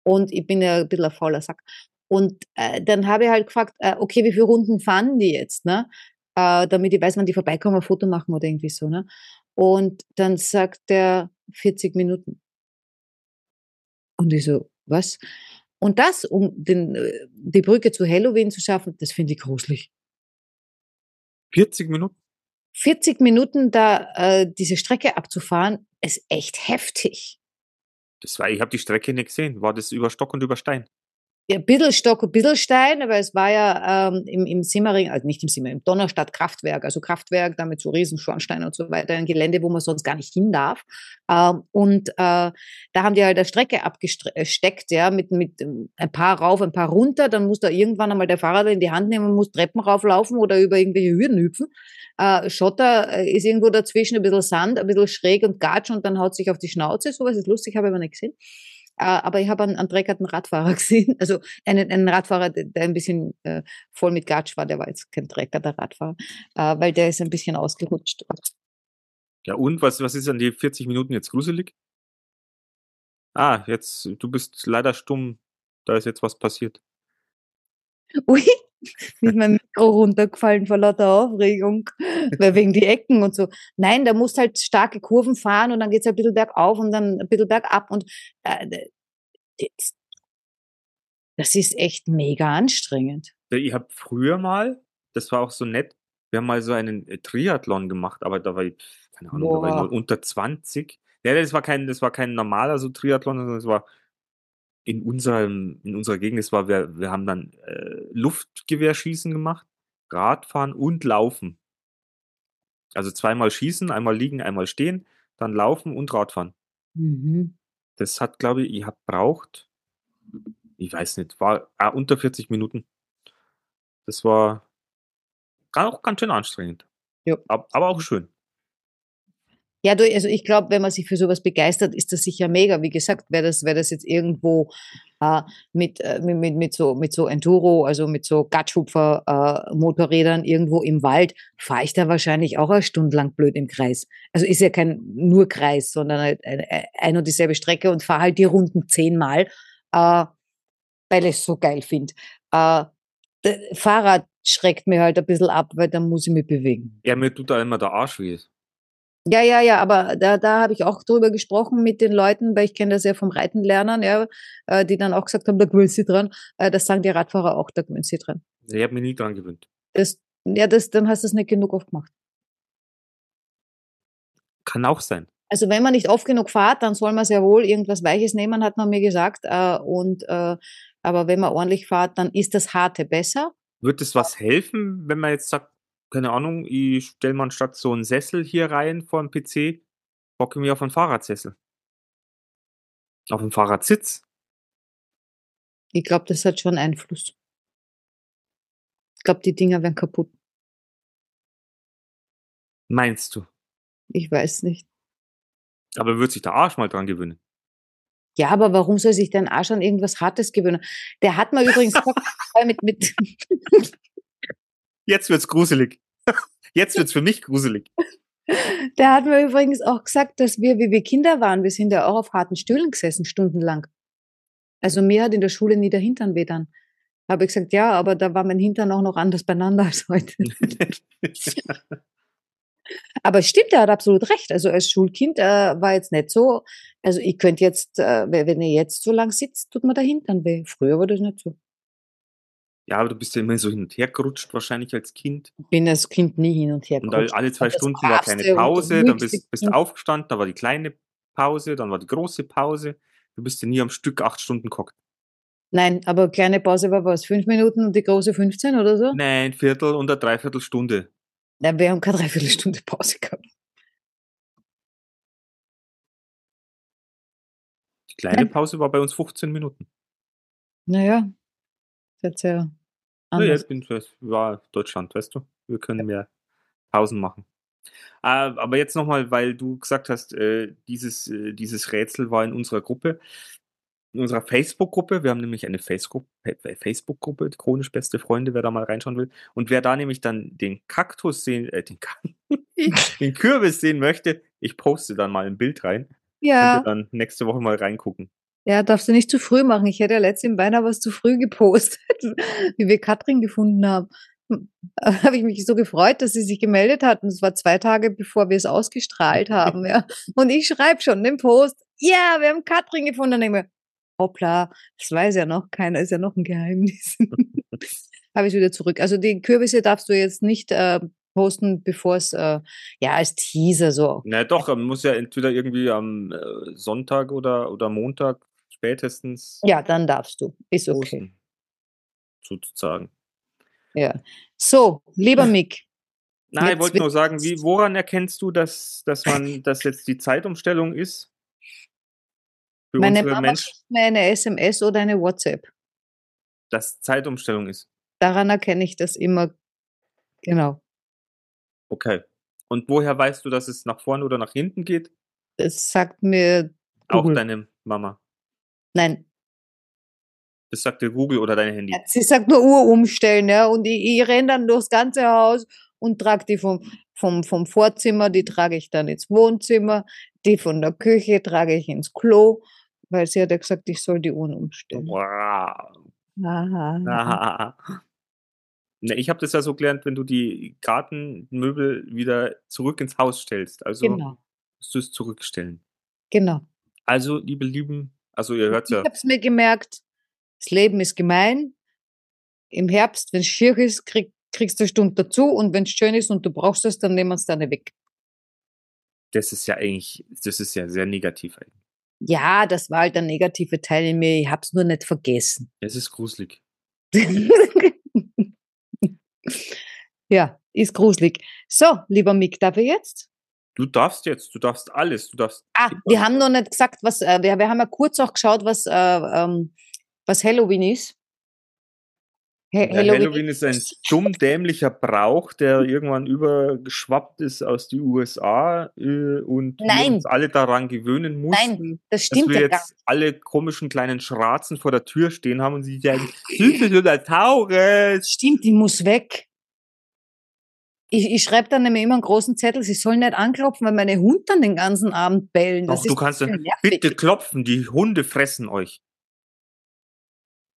Und ich bin ja ein bisschen ein fauler Sack. Und äh, dann habe ich halt gefragt, äh, okay, wie viele Runden fahren die jetzt, ne? Äh, damit ich weiß, wann die vorbeikommen, ein Foto machen oder irgendwie so, ne? Und dann sagt der 40 Minuten. Und ich so, was? Und das, um den, äh, die Brücke zu Halloween zu schaffen, das finde ich gruselig. 40 Minuten? 40 Minuten da äh, diese Strecke abzufahren, ist echt heftig. Das war, ich habe die Strecke nicht gesehen. War das über Stock und über Stein? Ja, bisschen Stock, ein aber es war ja ähm, im, im Simmering, also nicht im Simmering, im Donnerstadt Kraftwerk, also Kraftwerk, damit so Riesenschornsteine und so weiter, ein Gelände, wo man sonst gar nicht hin darf. Ähm, und äh, da haben die halt eine Strecke abgesteckt, ja, mit, mit ähm, ein paar rauf, ein paar runter, dann muss da irgendwann einmal der Fahrer in die Hand nehmen, muss Treppen rauflaufen oder über irgendwelche Hürden hüpfen. Äh, Schotter äh, ist irgendwo dazwischen, ein bisschen Sand, ein bisschen schräg und Gatsch und dann haut sich auf die Schnauze, sowas ist lustig, habe ich aber nicht gesehen. Äh, aber ich habe einen, einen dreckerten Radfahrer gesehen, also einen, einen Radfahrer, der ein bisschen äh, voll mit Gatsch war, der war jetzt kein dreckerter Radfahrer, äh, weil der ist ein bisschen ausgerutscht. Ja, und was, was ist an die 40 Minuten jetzt gruselig? Ah, jetzt, du bist leider stumm. Da ist jetzt was passiert. Ui, ist mein Mikro runtergefallen vor lauter Aufregung, weil wegen die Ecken und so. Nein, da musst halt starke Kurven fahren und dann geht's ein bisschen bergauf und dann ein bisschen bergab und äh, das ist echt mega anstrengend. Ich habe früher mal, das war auch so nett, wir haben mal so einen äh, Triathlon gemacht, aber da war ich, keine Ahnung, da war ich unter 20. Ja, das war kein, das war kein normaler so Triathlon, sondern es war in unserem, in unserer Gegend, es war, wir, wir haben dann äh, Luftgewehrschießen gemacht, Radfahren und Laufen. Also zweimal schießen, einmal liegen, einmal stehen, dann laufen und Radfahren. Mhm. Das hat, glaube ich, ich habe braucht, ich weiß nicht, war ah, unter 40 Minuten. Das war auch ganz schön anstrengend. Ja. Ab- Aber auch schön. Ja, du, also ich glaube, wenn man sich für sowas begeistert, ist das sicher mega. Wie gesagt, wäre das, wäre das jetzt irgendwo äh, mit, äh, mit, mit, so, mit so Enduro, also mit so Gatschhupfer-Motorrädern irgendwo im Wald, fahre ich da wahrscheinlich auch eine Stunde lang blöd im Kreis. Also ist ja kein nur Kreis, sondern halt ein, ein und dieselbe Strecke und fahre halt die Runden zehnmal, äh, weil ich es so geil finde. Äh, Fahrrad schreckt mir halt ein bisschen ab, weil dann muss ich mich bewegen. Ja, mir tut da immer der Arsch weh. Ja, ja, ja, aber da, da habe ich auch drüber gesprochen mit den Leuten, weil ich kenne das ja vom Reitenlernen, ja, äh, die dann auch gesagt haben, da gewöhnt sie dran. Äh, das sagen die Radfahrer auch, da gewöhnt sie dran. Ich habe mich nie dran gewöhnt. Das, ja, das, dann hast du es nicht genug oft gemacht. Kann auch sein. Also wenn man nicht oft genug fährt, dann soll man sehr wohl irgendwas Weiches nehmen, hat man mir gesagt. Äh, und aber wenn man ordentlich fährt, dann ist das Harte besser. Wird es was helfen, wenn man jetzt sagt, keine Ahnung, ich stelle mal statt so einen Sessel hier rein vor dem PC, hocke mich auf einen Fahrradsessel. Auf einen Fahrradsitz. Ich glaube, das hat schon Einfluss. Ich glaube, die Dinger werden kaputt. Meinst du? Ich weiß nicht. Aber wird sich der Arsch mal dran gewöhnen? Ja, aber warum soll sich dein Arsch an irgendwas Hartes gewöhnen? Der hat mir übrigens gesagt, mit, mit, Jetzt wird's gruselig. Jetzt wird's für mich gruselig. der hat mir übrigens auch gesagt, dass wir, wie wir Kinder waren, wir sind ja auch auf harten Stühlen gesessen, stundenlang. Also mir hat in der Schule nie der Hintern weh dann. Habe ich gesagt, ja, aber da war mein Hintern auch noch anders beieinander als heute. Aber es stimmt, er hat absolut recht. Also als Schulkind äh, war jetzt nicht so. Also ich könnte jetzt, äh, wenn ihr jetzt so lang sitzt, tut mir der Hintern weh. Früher war das nicht so. Ja, aber du bist ja immer so hin und her gerutscht, wahrscheinlich als Kind. Ich bin als Kind nie hin und her Und alle, gerutscht. zwei Stunden war und Pause, dann bist, bist du Kind. aufgestanden, dann war die kleine Pause, dann war die große Pause. Du bist ja nie am Stück acht Stunden gehockt. Nein, aber kleine Pause war was? Fünf Minuten und die große 15 oder so? Nein, Viertel und eine Dreiviertelstunde. Nein, wir haben keine Dreiviertelstunde Pause gehabt. Die kleine Nein. Pause war bei uns 15 Minuten. Naja, das ist ja Ja, anders. jetzt bin das war Deutschland, weißt du? Wir können mehr Pausen machen. Äh, aber jetzt nochmal, weil du gesagt hast, äh, dieses, äh, dieses Rätsel war in unserer Gruppe, in unserer Facebook-Gruppe. Wir haben nämlich eine Facebook- Facebook-Gruppe, chronisch beste Freunde, wer da mal reinschauen will. Und wer da nämlich dann den Kaktus sehen, äh, den, den Kürbis sehen möchte, ich poste dann mal ein Bild rein. Könnt ihr Ja, dann nächste Woche mal reingucken. Ja, darfst du nicht zu früh machen. Ich hätte ja letztens beinahe was zu früh gepostet, wie wir Katrin gefunden haben. Da habe ich mich so gefreut, dass sie sich gemeldet hat. Und es war zwei Tage, bevor wir es ausgestrahlt haben. Ja. Und ich schreibe schon den Post, ja, wir haben Katrin gefunden. Und ich mir, hoppla, das weiß ja noch keiner, ist ja noch ein Geheimnis. habe ich wieder zurück. Also die Kürbisse darfst du jetzt nicht äh, posten, bevor es, äh, ja, als Teaser so. Na doch, man muss ja entweder irgendwie am äh, Sonntag oder, oder Montag spätestens Ja, dann darfst du. Ist okay. Sozusagen. Ja. So, lieber Mick. Nein, ich wollte nur sagen, wie, woran erkennst du, dass, dass man, dass jetzt die Zeitumstellung ist? Für Meine unsere Mama Menschen, schickt mir eine SMS oder eine WhatsApp. dass Zeitumstellung ist. Daran erkenne ich das immer. Genau. Okay. Und woher weißt du, dass es nach vorne oder nach hinten geht? Das sagt mir Auch Google. deine Mama. Nein, Das sagt dir Google oder dein Handy. Sie sagt nur Uhr umstellen, ja. Und ich, ich renne dann durchs ganze Haus und trage die vom, vom, vom Vorzimmer, die trage ich dann ins Wohnzimmer, die von der Küche trage ich ins Klo, weil sie hat ja gesagt, ich soll die Uhren umstellen. Wow. Aha. Ah. Ne, ich habe das ja so gelernt, wenn du die Gartenmöbel wieder zurück ins Haus stellst. Also Genau, musst du es zurückstellen. genau. Also, liebe Lieben, also ihr hört Ich ja, habe es mir gemerkt, das Leben ist gemein. Im Herbst, wenn es schier ist, krieg, kriegst du eine Stunde dazu und wenn es schön ist und du brauchst es, dann nehmen wir es dann weg. das ist ja eigentlich, das ist ja sehr negativ eigentlich. Ja, das war halt der negative Teil in mir. Ich habe es nur nicht vergessen. Es ist gruselig. ja, ist gruselig. So, lieber Mick, darf ich jetzt? Du darfst jetzt, du darfst alles, du darfst. Ah, wir haben noch nicht gesagt, was, äh, wir, wir haben ja kurz auch geschaut, was, äh, ähm, was Halloween ist. Ha Ja, Halloween ist ein dumm dämlicher Brauch, der irgendwann übergeschwappt ist aus den USA äh, und uns alle daran gewöhnen mussten. Nein, das dass stimmt wir ja gar jetzt alle komischen kleinen Schratzen vor der Tür stehen haben und sie sagen, Süßes oder Taures. Stimmt, die muss weg. Ich, ich schreibe dann nämlich immer einen großen Zettel, sie sollen nicht anklopfen, weil meine Hunde dann den ganzen Abend bellen. Das Doch, du ist kannst dann, bitte klopfen, die Hunde fressen euch.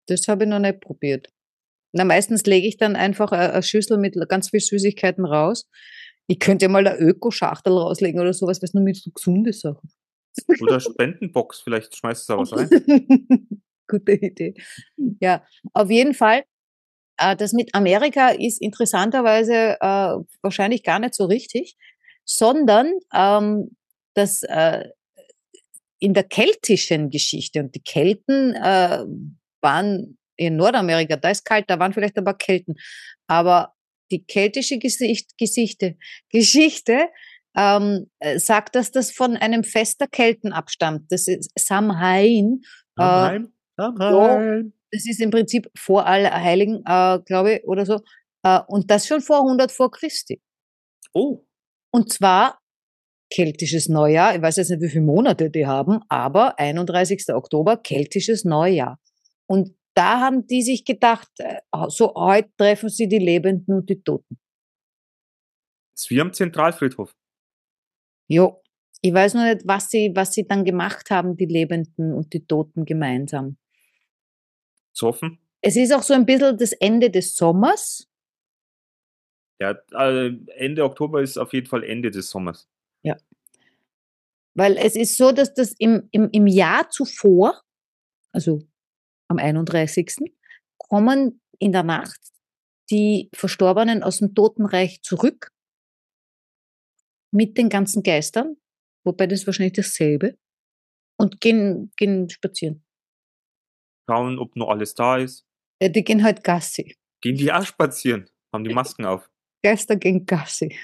Das habe ich noch nicht probiert. Na, meistens lege ich dann einfach eine, eine Schüssel mit ganz viel Süßigkeiten raus. Ich könnte ja mal eine Öko-Schachtel rauslegen oder sowas, was nur mit so gesunde Sachen. Oder Spendenbox, vielleicht schmeißt du da was rein. Gute Idee. Ja, auf jeden Fall. Äh, das mit Amerika ist interessanterweise äh, wahrscheinlich gar nicht so richtig, sondern ähm, das äh, in der keltischen Geschichte und die Kelten äh, waren in Nordamerika, da ist kalt, da waren vielleicht ein paar Kelten, aber die keltische Gesicht, Geschichte, Geschichte ähm, äh, sagt, dass das von einem Fest der Kelten abstammt. Das ist Samhain. Samheim, Samheim. Das ist im Prinzip vor Allerheiligen, äh, glaube ich, oder so. Äh, und das schon vor 100 vor Christi. Oh, Und zwar keltisches Neujahr. Ich weiß jetzt nicht, wie viele Monate die haben, aber 31. Oktober, keltisches Neujahr. Und da haben die sich gedacht, äh, so heute treffen sie die Lebenden und die Toten. ist wie am Zentralfriedhof. Jo. Ich weiß nur nicht, was sie, was sie dann gemacht haben, die Lebenden und die Toten gemeinsam. Zoffen. Es ist auch so ein bisschen das Ende des Sommers. Ja, äh, Ende Oktober ist auf jeden Fall Ende des Sommers. Weil es ist so, dass das im, im, im Jahr zuvor, also am 31. kommen in der Nacht die Verstorbenen aus dem Totenreich zurück mit den ganzen Geistern, wobei das wahrscheinlich dasselbe, und gehen, gehen spazieren. Schauen, ob noch alles da ist. Ja, die gehen halt Gassi. Gehen die auch spazieren. Haben die Masken auf. Geister gehen Gassi.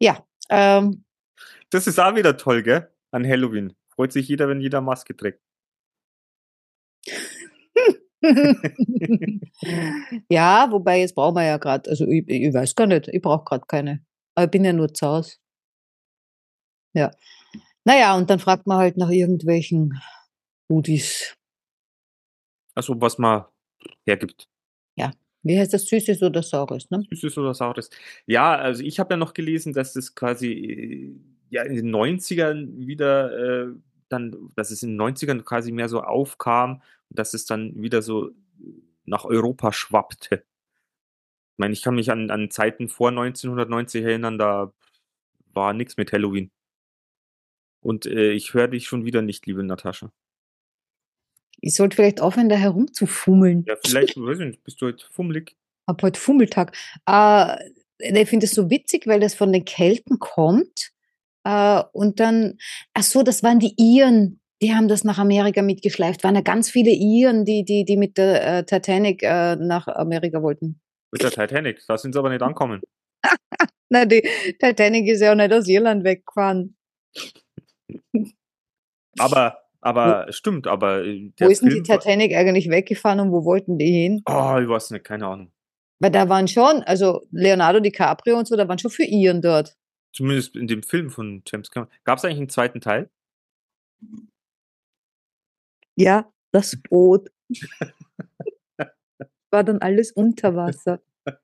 Ja, ähm, Das ist auch wieder toll, gell? An Halloween. Freut sich jeder, wenn jeder Maske trägt. ja, wobei jetzt brauchen wir ja gerade, also ich, ich weiß gar nicht, ich brauche gerade keine. Aber ich bin ja nur zu Hause. Ja. Naja, und dann fragt man halt nach irgendwelchen Goodies. Also, was man hergibt. Wie heißt das, Süßes oder Saures, ne? Süßes oder Saures. Ja, also ich habe ja noch gelesen, dass das quasi äh, ja, in den 90ern wieder äh, dann, dass es in den 90ern quasi mehr so aufkam, dass es dann wieder so nach Europa schwappte. Ich meine, ich kann mich an, an Zeiten vor 1990 erinnern, da war nichts mit Halloween. Und äh, ich höre dich schon wieder nicht, liebe Natascha. Ich sollte vielleicht aufhören, da herumzufummeln. Ja, vielleicht, weiß ich nicht, bist du heute fummelig? Ab heute Fummeltag. Äh, ich finde es so witzig, weil das von den Kelten kommt. Äh, und dann, ach so, das waren die Iren, die haben das nach Amerika mitgeschleift. Waren ja ganz viele Iren, die, die, die mit der äh, Titanic äh, nach Amerika wollten. Mit der Titanic, da sind sie aber nicht angekommen. Nein, die Titanic ist ja auch nicht aus Irland weggefahren. Aber, aber stimmt, aber äh, Wo ist denn die Titanic eigentlich weggefahren und wo wollten die hin? Oh, ich weiß nicht, keine Ahnung. Weil da waren schon, also Leonardo DiCaprio und so, da waren schon für Iren dort. Zumindest in dem Film von James Cameron. Gab es eigentlich einen zweiten Teil? Ja, das Boot. War dann alles unter Wasser.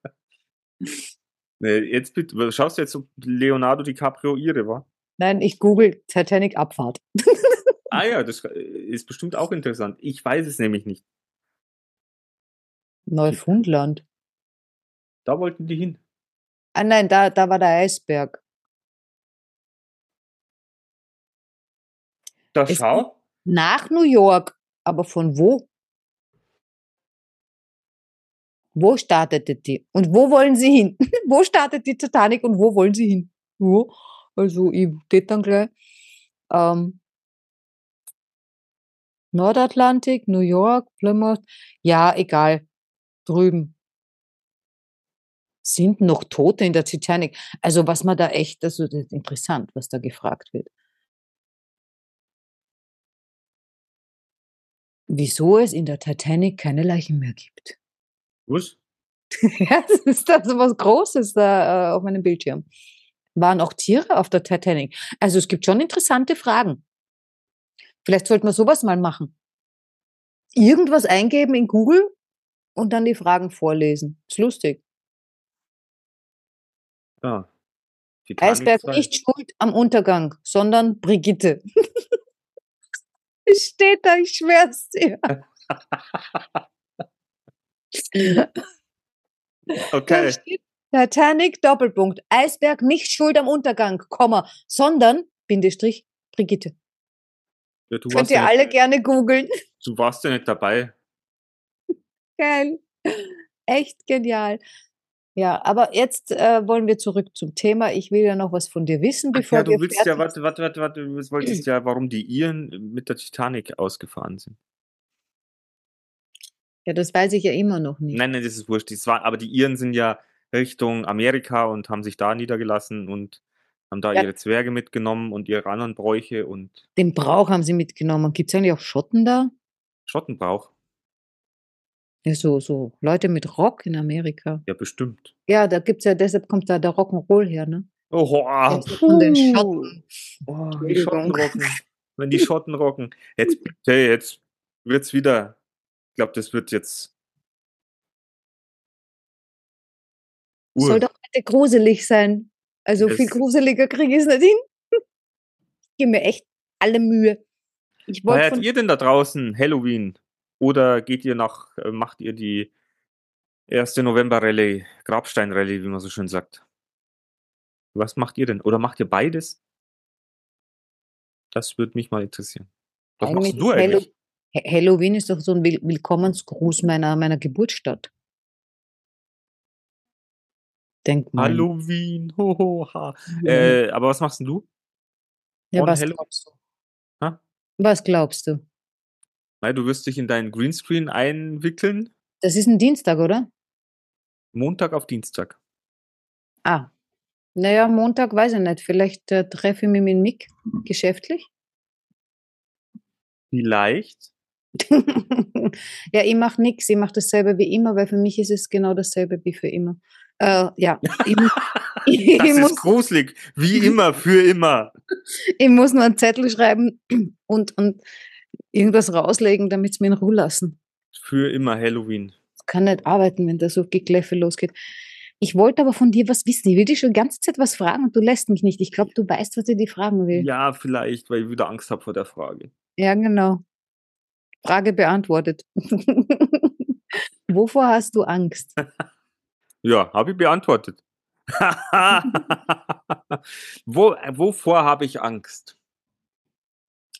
Nee, jetzt bitte, schaust du jetzt, ob Leonardo DiCaprio ihre war? Nein, ich google Titanic Abfahrt. Ah ja, das äh, ist bestimmt auch interessant. Ich weiß es nämlich nicht. Neufundland. Da wollten die hin. Ah nein, da, da war der Eisberg. Da Es schau. Nach New York. Aber von wo? Wo startete die? Und wo wollen sie hin? wo startet die Titanic und wo wollen sie hin? Ja, also ich tät dann gleich. Ähm, Nordatlantik, New York, Plymouth. Ja, egal. Drüben. Sind noch Tote in der Titanic? Also was man da echt, also das ist interessant, was da gefragt wird. Wieso es in der Titanic keine Leichen mehr gibt. Was? Ja, das ist da so was Großes da äh, auf meinem Bildschirm. Waren auch Tiere auf der Titanic? Also es gibt schon interessante Fragen. Vielleicht sollten wir sowas mal machen. Irgendwas eingeben in Google und dann die Fragen vorlesen. Ist lustig. Ja. Eisberg nicht schuld am Untergang, sondern Brigitte. Es Steht da, ich schwör's dir. Da Okay. steht Titanic Doppelpunkt. Eisberg nicht schuld am Untergang, Komma, sondern Bindestrich Brigitte. Ja, du, Könnt ihr ja alle nicht, gerne googeln. du warst ja nicht dabei. Geil. Echt genial. Ja, aber jetzt äh, wollen wir zurück zum Thema. Ich will ja noch was von dir wissen, Ach bevor ja, wir du willst ja, warte, warte, warte, warte, du wolltest ja, warum die Iren mit der Titanic ausgefahren sind. Ja, das weiß ich ja immer noch nicht. Nein, nein, das ist wurscht. Das war, aber die Iren sind ja Richtung Amerika und haben sich da niedergelassen und haben da Ja. ihre Zwerge mitgenommen und ihre anderen Bräuche und Den Brauch haben sie mitgenommen. Gibt es eigentlich auch Schotten da? Schottenbrauch. Ja, so, so Leute mit Rock in Amerika. Ja, bestimmt. Ja, da gibt's ja, deshalb kommt da der Rock'n'Roll her, ne? Oh, ah, von den. Schotten. Oh, die Schotten rocken. Wenn die Schotten rocken. Jetzt, hey, jetzt wird's wieder. Ich glaube, das wird jetzt. Uhr. Soll doch bitte gruselig sein. Also viel Es- gruseliger kriege ich es nicht hin. Ich gebe mir echt alle Mühe. Ich Feiert ihr denn da draußen Halloween? Oder geht ihr nach, äh, macht ihr die erste November-Rallye, Grabstein-Rallye, wie man so schön sagt? Was macht ihr denn? Oder macht ihr beides? Das würde mich mal interessieren. Was machst du Hallo- eigentlich? Ha- Halloween ist doch so ein Will Willkommensgruß meiner, meiner Geburtsstadt. Denk mal. Halloween, hoho, ha. Ja. Äh, aber was machst denn du? ja, on was Hallo- glaubst du? Ha? Was glaubst du? Nein, du wirst dich in deinen Greenscreen einwickeln, Das ist ein Dienstag, oder? Montag auf Dienstag. Ah. Naja, Montag weiß ich nicht. Vielleicht äh, treffe ich mich mit Mick geschäftlich. Vielleicht. ja, ich mache nichts. Ich mache dasselbe wie immer, weil für mich ist es genau dasselbe wie für immer. Äh, ja, ich, ich, Das ist muss, gruselig. Wie immer, für immer. ich muss nur einen Zettel schreiben und, und irgendwas rauslegen, damit es mir in Ruhe lassen. Für immer Halloween. Ich kann nicht arbeiten, wenn da so Gekläffe losgeht. Ich wollte aber von dir was wissen. Ich will dich schon die ganze Zeit was fragen und du lässt mich nicht. Ich glaube, du weißt, was ich dir fragen will. Ja, vielleicht, weil ich wieder Angst habe vor der Frage. Ja, genau. Frage beantwortet. Wovor hast du Angst? Ja, habe ich beantwortet. Wo, wovor habe ich Angst?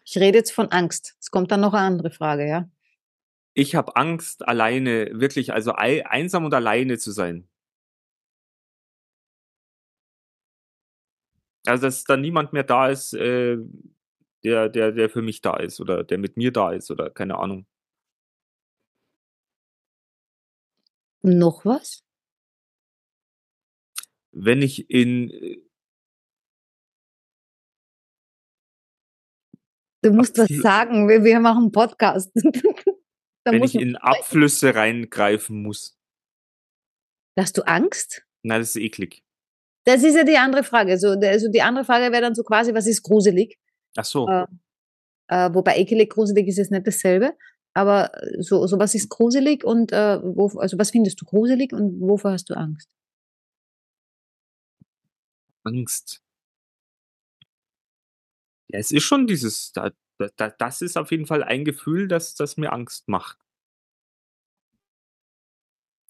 Ich rede jetzt von Angst. Es kommt dann noch eine andere Frage, ja? Ich habe Angst, alleine, wirklich, also ei- einsam und alleine zu sein. Also, dass da niemand mehr da ist, äh, der, der, der für mich da ist oder der mit mir da ist oder keine Ahnung. Noch was? Wenn ich in, äh, Du musst was sagen. Wir, wir machen einen Podcast. wenn ich in Abflüsse reingreifen muss. Hast du Angst? Na, das ist eklig. Das ist ja die andere Frage. So, der- also die andere Frage wäre dann so quasi, was ist gruselig? Ach so. Äh, Äh, wobei ekelig, gruselig ist jetzt nicht dasselbe. Aber so, so was ist gruselig und äh, wo, also was findest du gruselig und wovor hast du Angst? Angst. Ja, es ist schon dieses, da, da, da, das ist auf jeden Fall ein Gefühl, das, das mir Angst macht.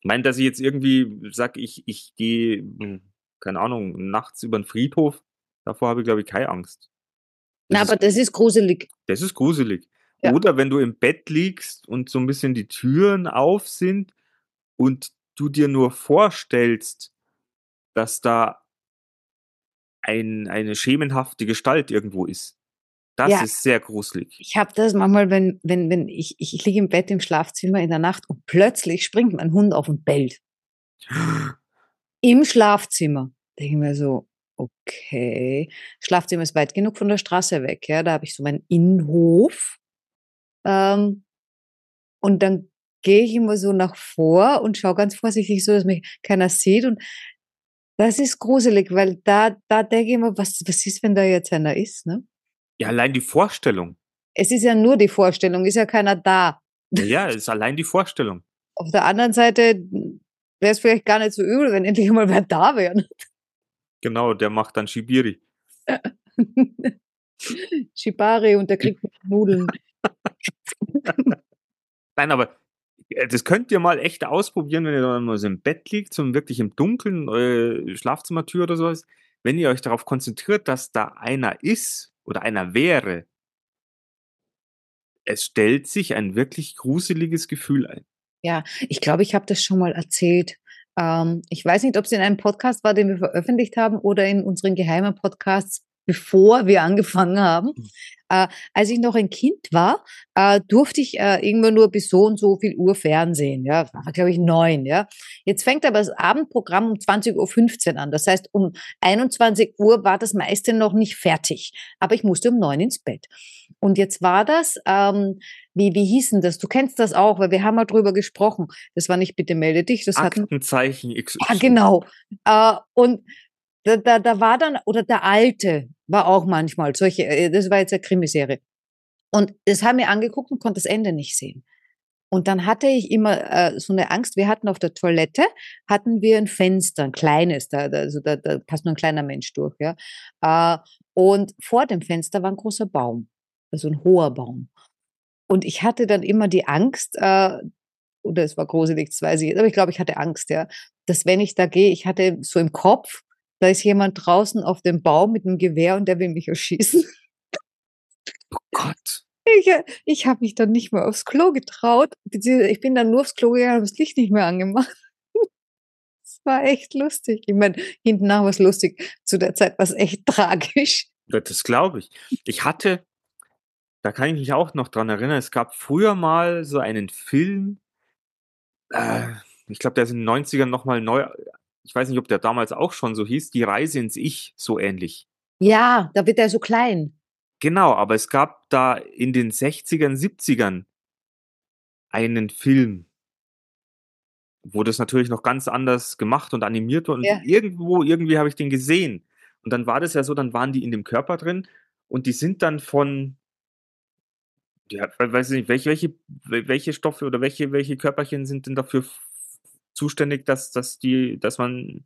Ich meine, dass ich jetzt irgendwie sag, ich, ich gehe, hm, keine Ahnung, nachts über den Friedhof, davor habe ich, glaube ich, keine Angst. Na, Das aber das ist gruselig. Das ist gruselig. Ja. Oder wenn du im Bett liegst und so ein bisschen die Türen auf sind und du dir nur vorstellst, dass da ein, eine schemenhafte Gestalt irgendwo ist. Das Ja. ist sehr gruselig. Ich habe das manchmal, wenn, wenn, wenn ich, ich, ich liege im Bett im Schlafzimmer in der Nacht und plötzlich springt mein Hund auf und bellt. Im Schlafzimmer. Denke ich mir so, okay. Schlafzimmer ist weit genug von der Straße weg, ja. Da habe ich so meinen Innenhof. Ähm, und dann gehe ich immer so nach vor und schaue ganz vorsichtig so, dass mich keiner sieht. Und das ist gruselig, weil da, da denke ich immer, was, was ist, wenn da jetzt einer ist, ne? Ja, allein die Vorstellung. Es ist ja nur die Vorstellung, ist ja keiner da. Ja, es ist allein die Vorstellung. Auf der anderen Seite wäre es vielleicht gar nicht so übel, wenn endlich mal wer da wäre. Genau, der macht dann Shibiri. Shibari und der kriegt Nudeln. Nein, aber das könnt ihr mal echt ausprobieren, wenn ihr dann mal so im Bett liegt, so wirklich im Dunkeln, eure Schlafzimmertür oder sowas. Wenn ihr euch darauf konzentriert, dass da einer ist oder einer wäre, es stellt sich ein wirklich gruseliges Gefühl ein. Ich glaube, ich habe das schon mal erzählt. Ähm, ich weiß nicht, ob es in einem Podcast war, den wir veröffentlicht haben oder in unseren geheimen Podcasts, bevor wir angefangen haben. Mhm. Äh, als ich noch ein Kind war, äh, durfte ich äh, irgendwann nur bis so und so viel Uhr Fernsehen. Ja, war glaube ich neun. Ja, jetzt fängt aber das Abendprogramm um 20.15 Uhr an. Das heißt, um 21 Uhr war das meiste noch nicht fertig. Aber ich musste um neun ins Bett. Und jetzt war das, ähm, wie, wie hieß denn das? Du kennst das auch, weil wir haben mal drüber gesprochen. Das war nicht Bitte melde dich, das Aktenzeichen XY. Ah, genau. Äh, und da, da, da war dann, oder der Alte war auch manchmal, solche, äh, das war jetzt eine Krimiserie. Und das haben wir angeguckt und konnte das Ende nicht sehen. Und dann hatte ich immer äh, so eine Angst. Wir hatten auf der Toilette, hatten wir ein Fenster, ein kleines, da, also da, da passt nur ein kleiner Mensch durch, ja. Äh, und vor dem Fenster war ein großer Baum, also ein hoher Baum. Und ich hatte dann immer die Angst, äh, oder es war gruselig, das weiß ich jetzt, aber ich glaube, ich hatte Angst, ja, dass wenn ich da gehe, ich hatte so im Kopf, da ist jemand draußen auf dem Baum mit einem Gewehr und der will mich erschießen. Oh Gott. Ich, äh, ich habe mich dann nicht mehr aufs Klo getraut. beziehungsweise Ich bin dann nur aufs Klo gegangen, habe das Licht nicht mehr angemacht. Es war echt lustig. Ich meine, hinten nach war es lustig. Zu der Zeit war es echt tragisch. Das glaube ich. Ich hatte, da kann ich mich auch noch dran erinnern, es gab früher mal so einen Film, äh, ich glaube, der ist in den 90ern nochmal neu, ich weiß nicht, ob der damals auch schon so hieß, Die Reise ins Ich, so ähnlich. Ja, da wird er so klein. Genau, aber es gab da in den 60ern, 70ern einen Film, wo das natürlich noch ganz anders gemacht und animiert wurde. Und Ja. irgendwo, irgendwie habe ich den gesehen. Und dann war das ja so, dann waren die in dem Körper drin und die sind dann von, ja, we- weiß ich nicht, welche, welche, welche Stoffe oder welche, welche Körperchen sind denn dafür zuständig, dass, dass die, dass man,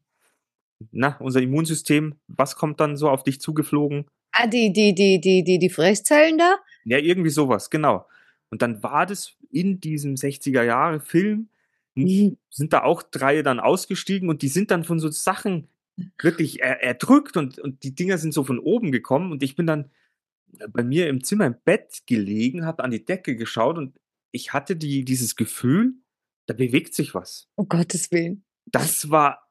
na, unser Immunsystem, was kommt dann so auf dich zugeflogen? Ah, die, die, die, die, die, die Fresszellen da? Ja, irgendwie sowas, genau. Und dann war das in diesem 60er Jahre Film, Mhm. sind da auch drei dann ausgestiegen und die sind dann von so Sachen wirklich er, erdrückt und, und die Dinger sind so von oben gekommen und ich bin dann bei mir im Zimmer im Bett gelegen, habe an die Decke geschaut und ich hatte die, dieses Gefühl, da bewegt sich was. Um Gottes Willen. Das war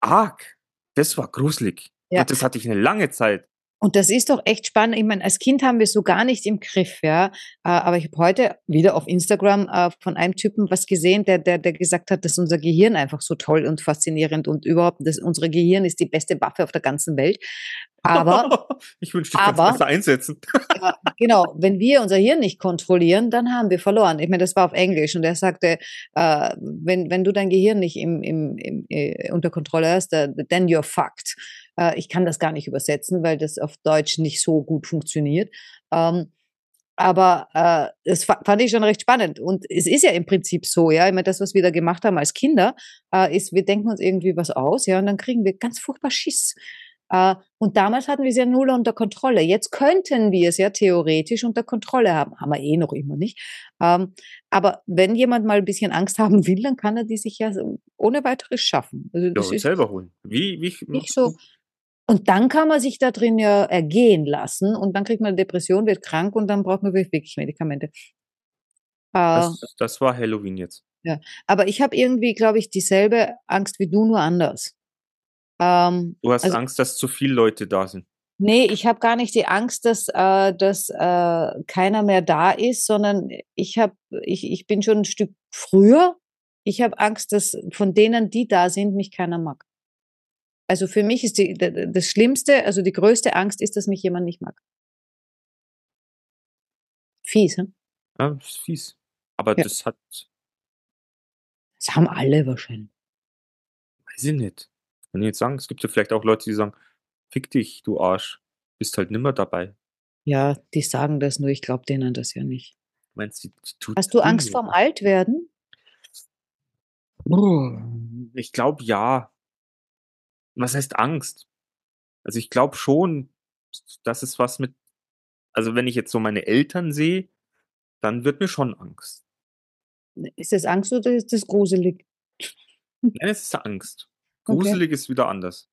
arg. Das war gruselig. Ja. Und das hatte ich eine lange Zeit. Und das ist doch echt spannend. Ich meine, als Kind haben wir es so gar nicht im Griff, ja. Äh, Aber ich habe heute wieder auf Instagram äh, von einem Typen was gesehen, der, der, der gesagt hat, dass unser Gehirn einfach so toll und faszinierend und überhaupt, dass unsere Gehirn ist die beste Waffe auf der ganzen Welt. Aber ich wünschte, ich könnte es besser einsetzen. Ja, genau, wenn wir unser Hirn nicht kontrollieren, dann haben wir verloren. Ich meine, das war auf Englisch und er sagte, äh, wenn, wenn du dein Gehirn nicht im, im, im, äh, unter Kontrolle hast, äh, then you're fucked. Äh, ich kann das gar nicht übersetzen, weil das auf Deutsch nicht so gut funktioniert. Ähm, aber äh, das fa- fand ich schon recht spannend. Und es ist ja im Prinzip so, ja. Ich meine, das, was wir da gemacht haben als Kinder, äh, ist, wir denken uns irgendwie was aus, ja, und dann kriegen wir ganz furchtbar Schiss. Äh, und damals hatten wir es ja null unter Kontrolle. Jetzt könnten wir es ja theoretisch unter Kontrolle haben. Haben wir eh noch immer nicht. Ähm, aber wenn jemand mal ein bisschen Angst haben will, dann kann er die sich ja ohne weiteres schaffen. Also Ja, das und ist selber holen. Wie, wie nicht so. Und dann kann man sich da drin ja ergehen lassen und dann kriegt man eine Depression, wird krank und dann braucht man wirklich Medikamente. Äh, Das, das war Halloween jetzt. aber ich habe irgendwie, glaube ich, dieselbe Angst wie du, nur anders. Ähm, Du hast Also- Angst, dass zu viele Leute da sind. Nee, ich habe gar nicht die Angst, dass, äh, dass äh, keiner mehr da ist, sondern ich habe, ich, ich bin schon ein Stück früher. Ich habe Angst, dass von denen, die da sind, mich keiner mag. Also für mich ist die, das Schlimmste, also die größte Angst ist, dass mich jemand nicht mag. Fies, hm? Ja, ist fies. Aber Ja. das hat, Das haben alle wahrscheinlich. weiß ich nicht. Kann ich jetzt sagen, es gibt ja vielleicht auch Leute, die sagen, fick dich, du Arsch. Bist halt nimmer dabei. Ja, die sagen das nur, ich glaube denen das ja nicht. Meinst du, Hast du Angst vorm Altwerden? Ich glaube ja. Was heißt Angst? Also ich glaube schon, dass es was mit, also wenn ich jetzt so meine Eltern sehe, dann wird mir schon Angst. Ist das Angst oder ist das gruselig? Nein, es ist Angst. Okay. Gruselig ist wieder anders.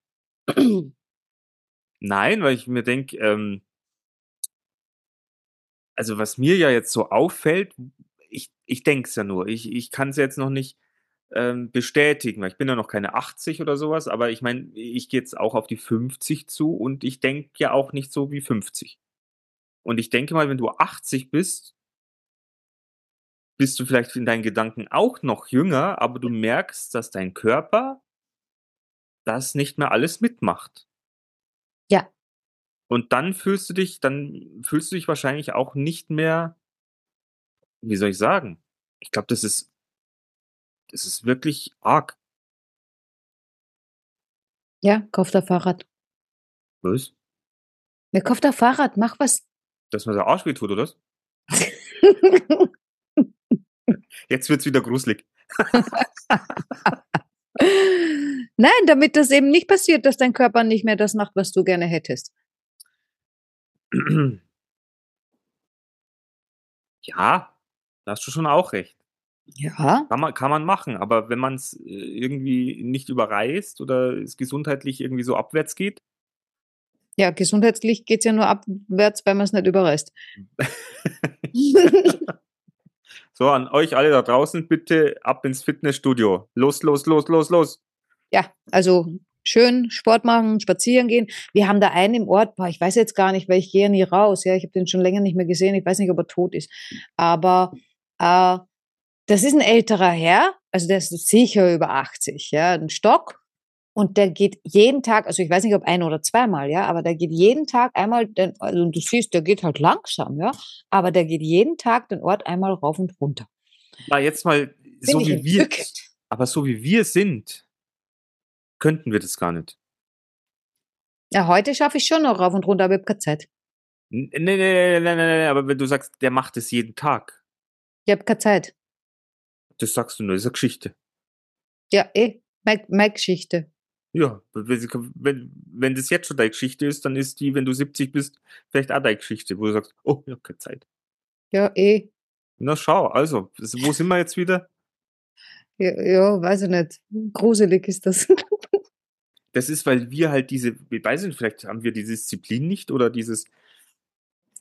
Nein, weil ich mir denke, ähm, also was mir ja jetzt so auffällt, ich, ich denke es ja nur, ich, ich kann es jetzt noch nicht ähm, bestätigen, weil ich bin ja noch keine 80 oder sowas, aber ich meine, ich gehe jetzt auch auf die 50 zu und ich denke ja auch nicht so wie 50. Und ich denke mal, wenn du 80 bist, bist du vielleicht in deinen Gedanken auch noch jünger, aber du merkst, dass dein Körper das nicht mehr alles mitmacht. Ja. Und dann fühlst du dich, dann fühlst du dich wahrscheinlich auch nicht mehr, wie soll ich sagen? Ich glaube, das ist, das ist wirklich arg. Ja, kauf da Fahrrad. Was? Ja, kauf da Fahrrad, mach was. Dass man der Arsch weh tut, oder? was? Jetzt wird's wieder gruselig. Nein, damit das eben nicht passiert, dass dein Körper nicht mehr das macht, was du gerne hättest. Ja, da hast du schon auch recht. Ja. Kann man, kann man machen, aber wenn man es irgendwie nicht überreißt oder es gesundheitlich irgendwie so abwärts geht, Ja, gesundheitlich geht's ja nur abwärts, weil man es nicht überreißt. so an euch alle da draußen, bitte ab ins Fitnessstudio. Los, los, los, los, los. ja, also schön Sport machen, spazieren gehen. Wir haben da einen im Ort, boah, ich weiß jetzt gar nicht, weil ich gehe ja nie raus. Ja, ich habe den schon länger nicht mehr gesehen. Ich weiß nicht, ob er tot ist. Aber äh, das ist ein älterer Herr, also der ist sicher über 80, ja, ein Stock. Und der geht jeden Tag, also ich weiß nicht, ob ein oder zweimal, ja, aber der geht jeden Tag einmal, den, also du siehst, der geht halt langsam, ja, aber der geht jeden Tag den Ort einmal rauf und runter. Na, jetzt mal, so ich wie wir, aber so wie wir sind, könnten wir das gar nicht. Ja, heute schaffe ich schon noch rauf und runter, aber ich habe keine Zeit. Nee, nee, nee, nee, nee, nee, aber wenn du sagst, der macht es jeden Tag, Ich habe keine Zeit. Das sagst du nur, das ist eine Geschichte. Ja, eh, meine, meine Geschichte. Ja, wenn, wenn, das jetzt schon deine Geschichte ist, dann ist die, wenn du 70 bist, vielleicht auch deine Geschichte, wo du sagst, oh, ich habe keine Zeit. Ja, eh. Na schau, also, wo sind wir jetzt wieder? Ja, ja, weiß ich nicht. Gruselig ist das. Das ist, weil wir halt diese, ich weiß nicht, vielleicht haben wir die Disziplin nicht oder dieses,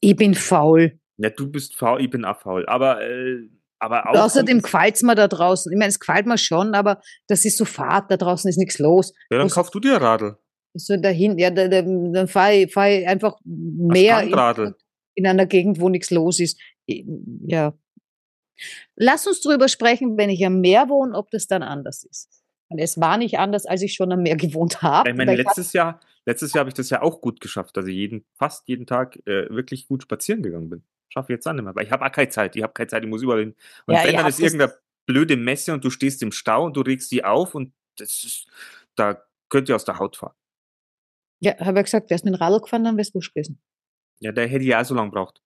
ich bin faul. ja, du bist faul, ich bin auch faul, aber, äh, aber auch. Außerdem gefällt es mir da draußen. Ich meine, es gefällt mir schon, aber das ist so Fahrt, da draußen ist nichts los. Ja, dann muss- kauf du dir ein Radl. So dahin, ja, da, da, dann fahre ich, fahr ich einfach mehr in, in einer Gegend, wo nichts los ist. Ja. Lass uns drüber sprechen, wenn ich am Meer wohne, ob das dann anders ist. Und es war nicht anders, als ich schon am Meer gewohnt habe. Ich meine, letztes Jahr, letztes Jahr habe ich das ja auch gut geschafft, dass ich jeden, fast jeden Tag äh, wirklich gut spazieren gegangen bin. Schaffe ich jetzt auch nicht mehr, weil ich habe auch keine Zeit. Ich habe keine Zeit, ich muss überall hin. Und Ja, wenn dann ist irgendeine blöde Messe und du stehst im Stau und du regst die auf und das ist, da könnt ihr aus der Haut fahren. Ja, habe ich gesagt, wärst mit dem Radl gefahren, dann wärst du wurscht gewesen. Ja, der hätte ja auch so lange braucht.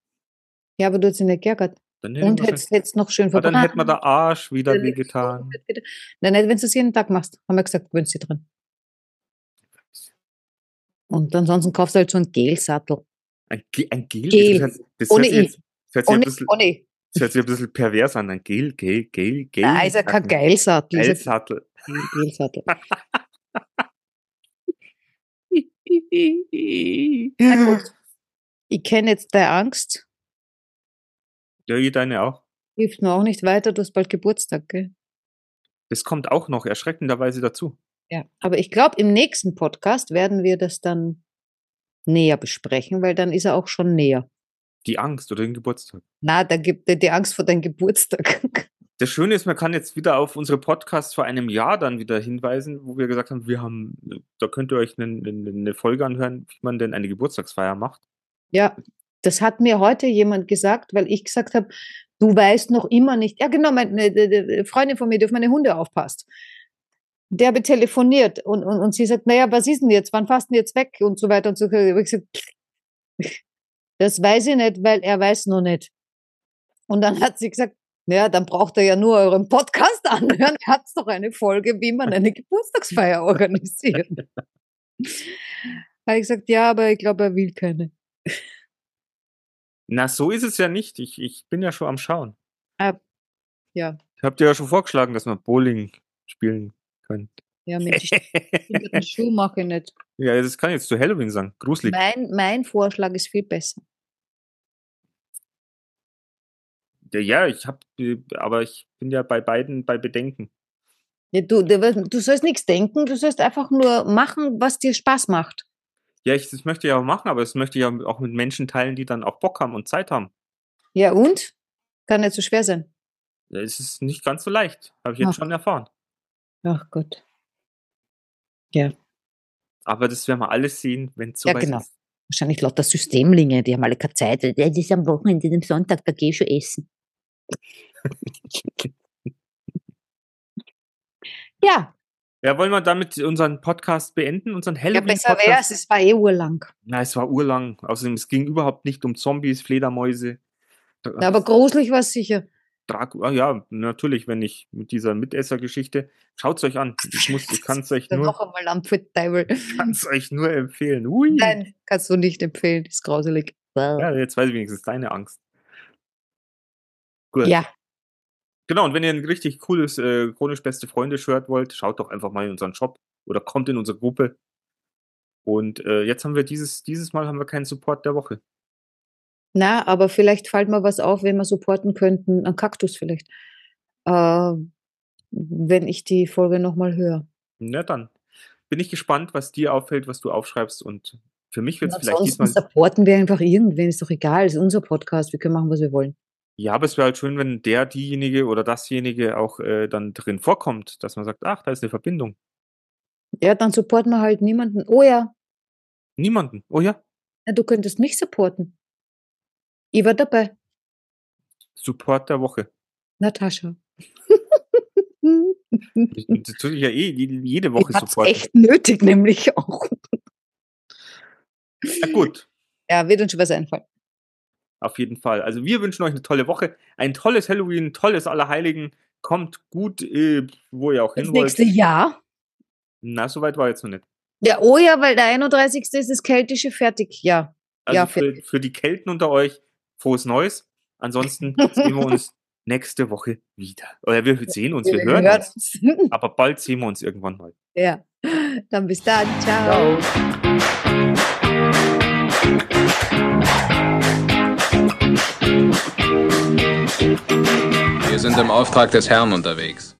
Ja, aber du hättest ihn nicht geärgert. Und ich hättest hättest noch schön aber dann hätte verbrannt. der Arsch wieder wehgetan. Nein, nicht, wenn du es jeden Tag machst. Haben wir gesagt, gewöhnst dich dran. Und ansonsten kaufst du halt so einen Gelsattel. Ein, Ge- ein Gel? Gel. Das, Ohne I. das hört sich ein Ohne, bisschen, pervers an. Ein Gel, Gel, Gel, Gel. Nein, ist ja kein Geilsattel. Geilsattel. Na gut. Ich kenne jetzt deine Angst. Ja, ich deine auch. Hilft mir auch nicht weiter. Du hast bald Geburtstag, gell? Das kommt auch noch erschreckenderweise dazu. Ja. Aber ich glaube, im nächsten Podcast werden wir das dann näher besprechen, weil dann ist er auch schon näher. Die Angst oder den Geburtstag. Na, da gibt die Angst vor deinem Geburtstag. Das Schöne ist, man kann jetzt wieder auf unsere Podcasts vor einem Jahr dann wieder hinweisen, wo wir gesagt haben, wir haben, da könnt ihr euch eine, eine, Folge anhören, wie man denn eine Geburtstagsfeier macht. Ja, das hat mir heute jemand gesagt, weil ich gesagt habe, du weißt noch immer nicht. Ja, genau, meine eine, eine Freundin von mir, die auf meine Hunde aufpasst. Der habe telefoniert und, und, und sie sagt, naja, was ist denn jetzt? Wann fasst denn jetzt weg? Und so weiter und so fort. Ich gesagt, das weiß ich nicht, weil er weiß noch nicht. Und dann hat sie gesagt, naja, dann braucht er ja nur euren Podcast anhören. Er hat doch eine Folge, wie man eine Geburtstagsfeier organisiert. habe ich gesagt, ja, aber ich glaube, er will keine. Na, so ist es ja nicht. Ich, ich bin ja schon am Schauen. Ah, ja. Ich habe dir ja schon vorgeschlagen, dass man Bowling spielen können. Ja, mit den Schuh mache ich nicht. ja, das kann ich jetzt zu Halloween sagen. Gruselig. Mein, mein Vorschlag ist viel besser. Ja, ja, ich habe, aber ich bin ja bei beiden bei Bedenken. Ja, du, du, sollst nichts denken, du sollst einfach nur machen, was dir Spaß macht. Ja, ich, das möchte ich auch machen, aber das möchte ich ja auch mit Menschen teilen, die dann auch Bock haben und Zeit haben. Ja, und? Kann nicht so schwer sein. Ja, Es ist nicht ganz so leicht, habe ich jetzt Ach. schon erfahren. Ach Gott. Ja, Aber das werden wir alles sehen, wenn es Ja, soweit genau. ist. wahrscheinlich lauter Systemlinge, die haben alle keine Zeit. Das ist am Wochenende, am Sonntag, da gehe ich schon essen. ja, Ja, wollen wir damit unseren Podcast beenden, unseren ja Halloween-Podcast? besser wäre es, es war eh urlang. Na, es war urlang. Außerdem, es ging überhaupt nicht um Zombies, Fledermäuse. Ja, aber gruselig war es sicher. Dracu ah, ja, natürlich, wenn ich mit dieser Mitesser-Geschichte. Schaut es euch an. Ich muss, ich kann es euch nur, noch einmal Ampheteufel. kann's euch nur empfehlen. Ui. Nein, kannst du nicht empfehlen, ist grauselig. Ja, jetzt weiß ich wenigstens deine Angst. Gut. Ja, Genau, und wenn ihr ein richtig cooles äh, chronisch beste Freunde-Shirt wollt, schaut doch einfach mal in unseren Shop oder kommt in unsere Gruppe. Und äh, jetzt haben wir dieses, dieses Mal haben wir keinen Support der Woche. Na, aber vielleicht fällt mir was auf, wenn wir supporten könnten. Ein Kaktus vielleicht. Äh, wenn ich die Folge nochmal höre. Na dann. Bin ich gespannt, was dir auffällt, was du aufschreibst. Und für mich wird es vielleicht diesmal. supporten wir einfach irgendwen, ist doch egal, ist unser Podcast, wir können machen, was wir wollen. Ja, aber es wäre halt schön, wenn der, diejenige oder dasjenige auch äh, dann drin vorkommt, dass man sagt, ach, da ist eine Verbindung. Ja, dann supporten wir halt niemanden. Oh ja, Niemanden. Oh ja, na, du könntest mich supporten. Ich war dabei. Support der Woche. Natascha. Das tue ich ja eh jede, Woche Ich hat's supporten. echt nötig, nämlich auch. Na gut. Ja, wird uns schon was einfallen. Auf jeden Fall. Also wir wünschen euch eine tolle Woche, ein tolles Halloween, tolles Allerheiligen. kommt gut, äh, wo ihr auch Das hin wollt. nächste Jahr. Na, soweit war jetzt noch nicht. Ja, oh ja, weil der 31. ist das keltische fertig. Ja. Also Ja, für, für die Kelten unter euch, frohes Neues. Ansonsten sehen wir uns nächste Woche wieder. Oder wir sehen uns, wir, hören uns. uns. Aber bald sehen wir uns irgendwann mal. ja. Dann bis dann. Ciao. Wir sind im Auftrag des Herrn unterwegs.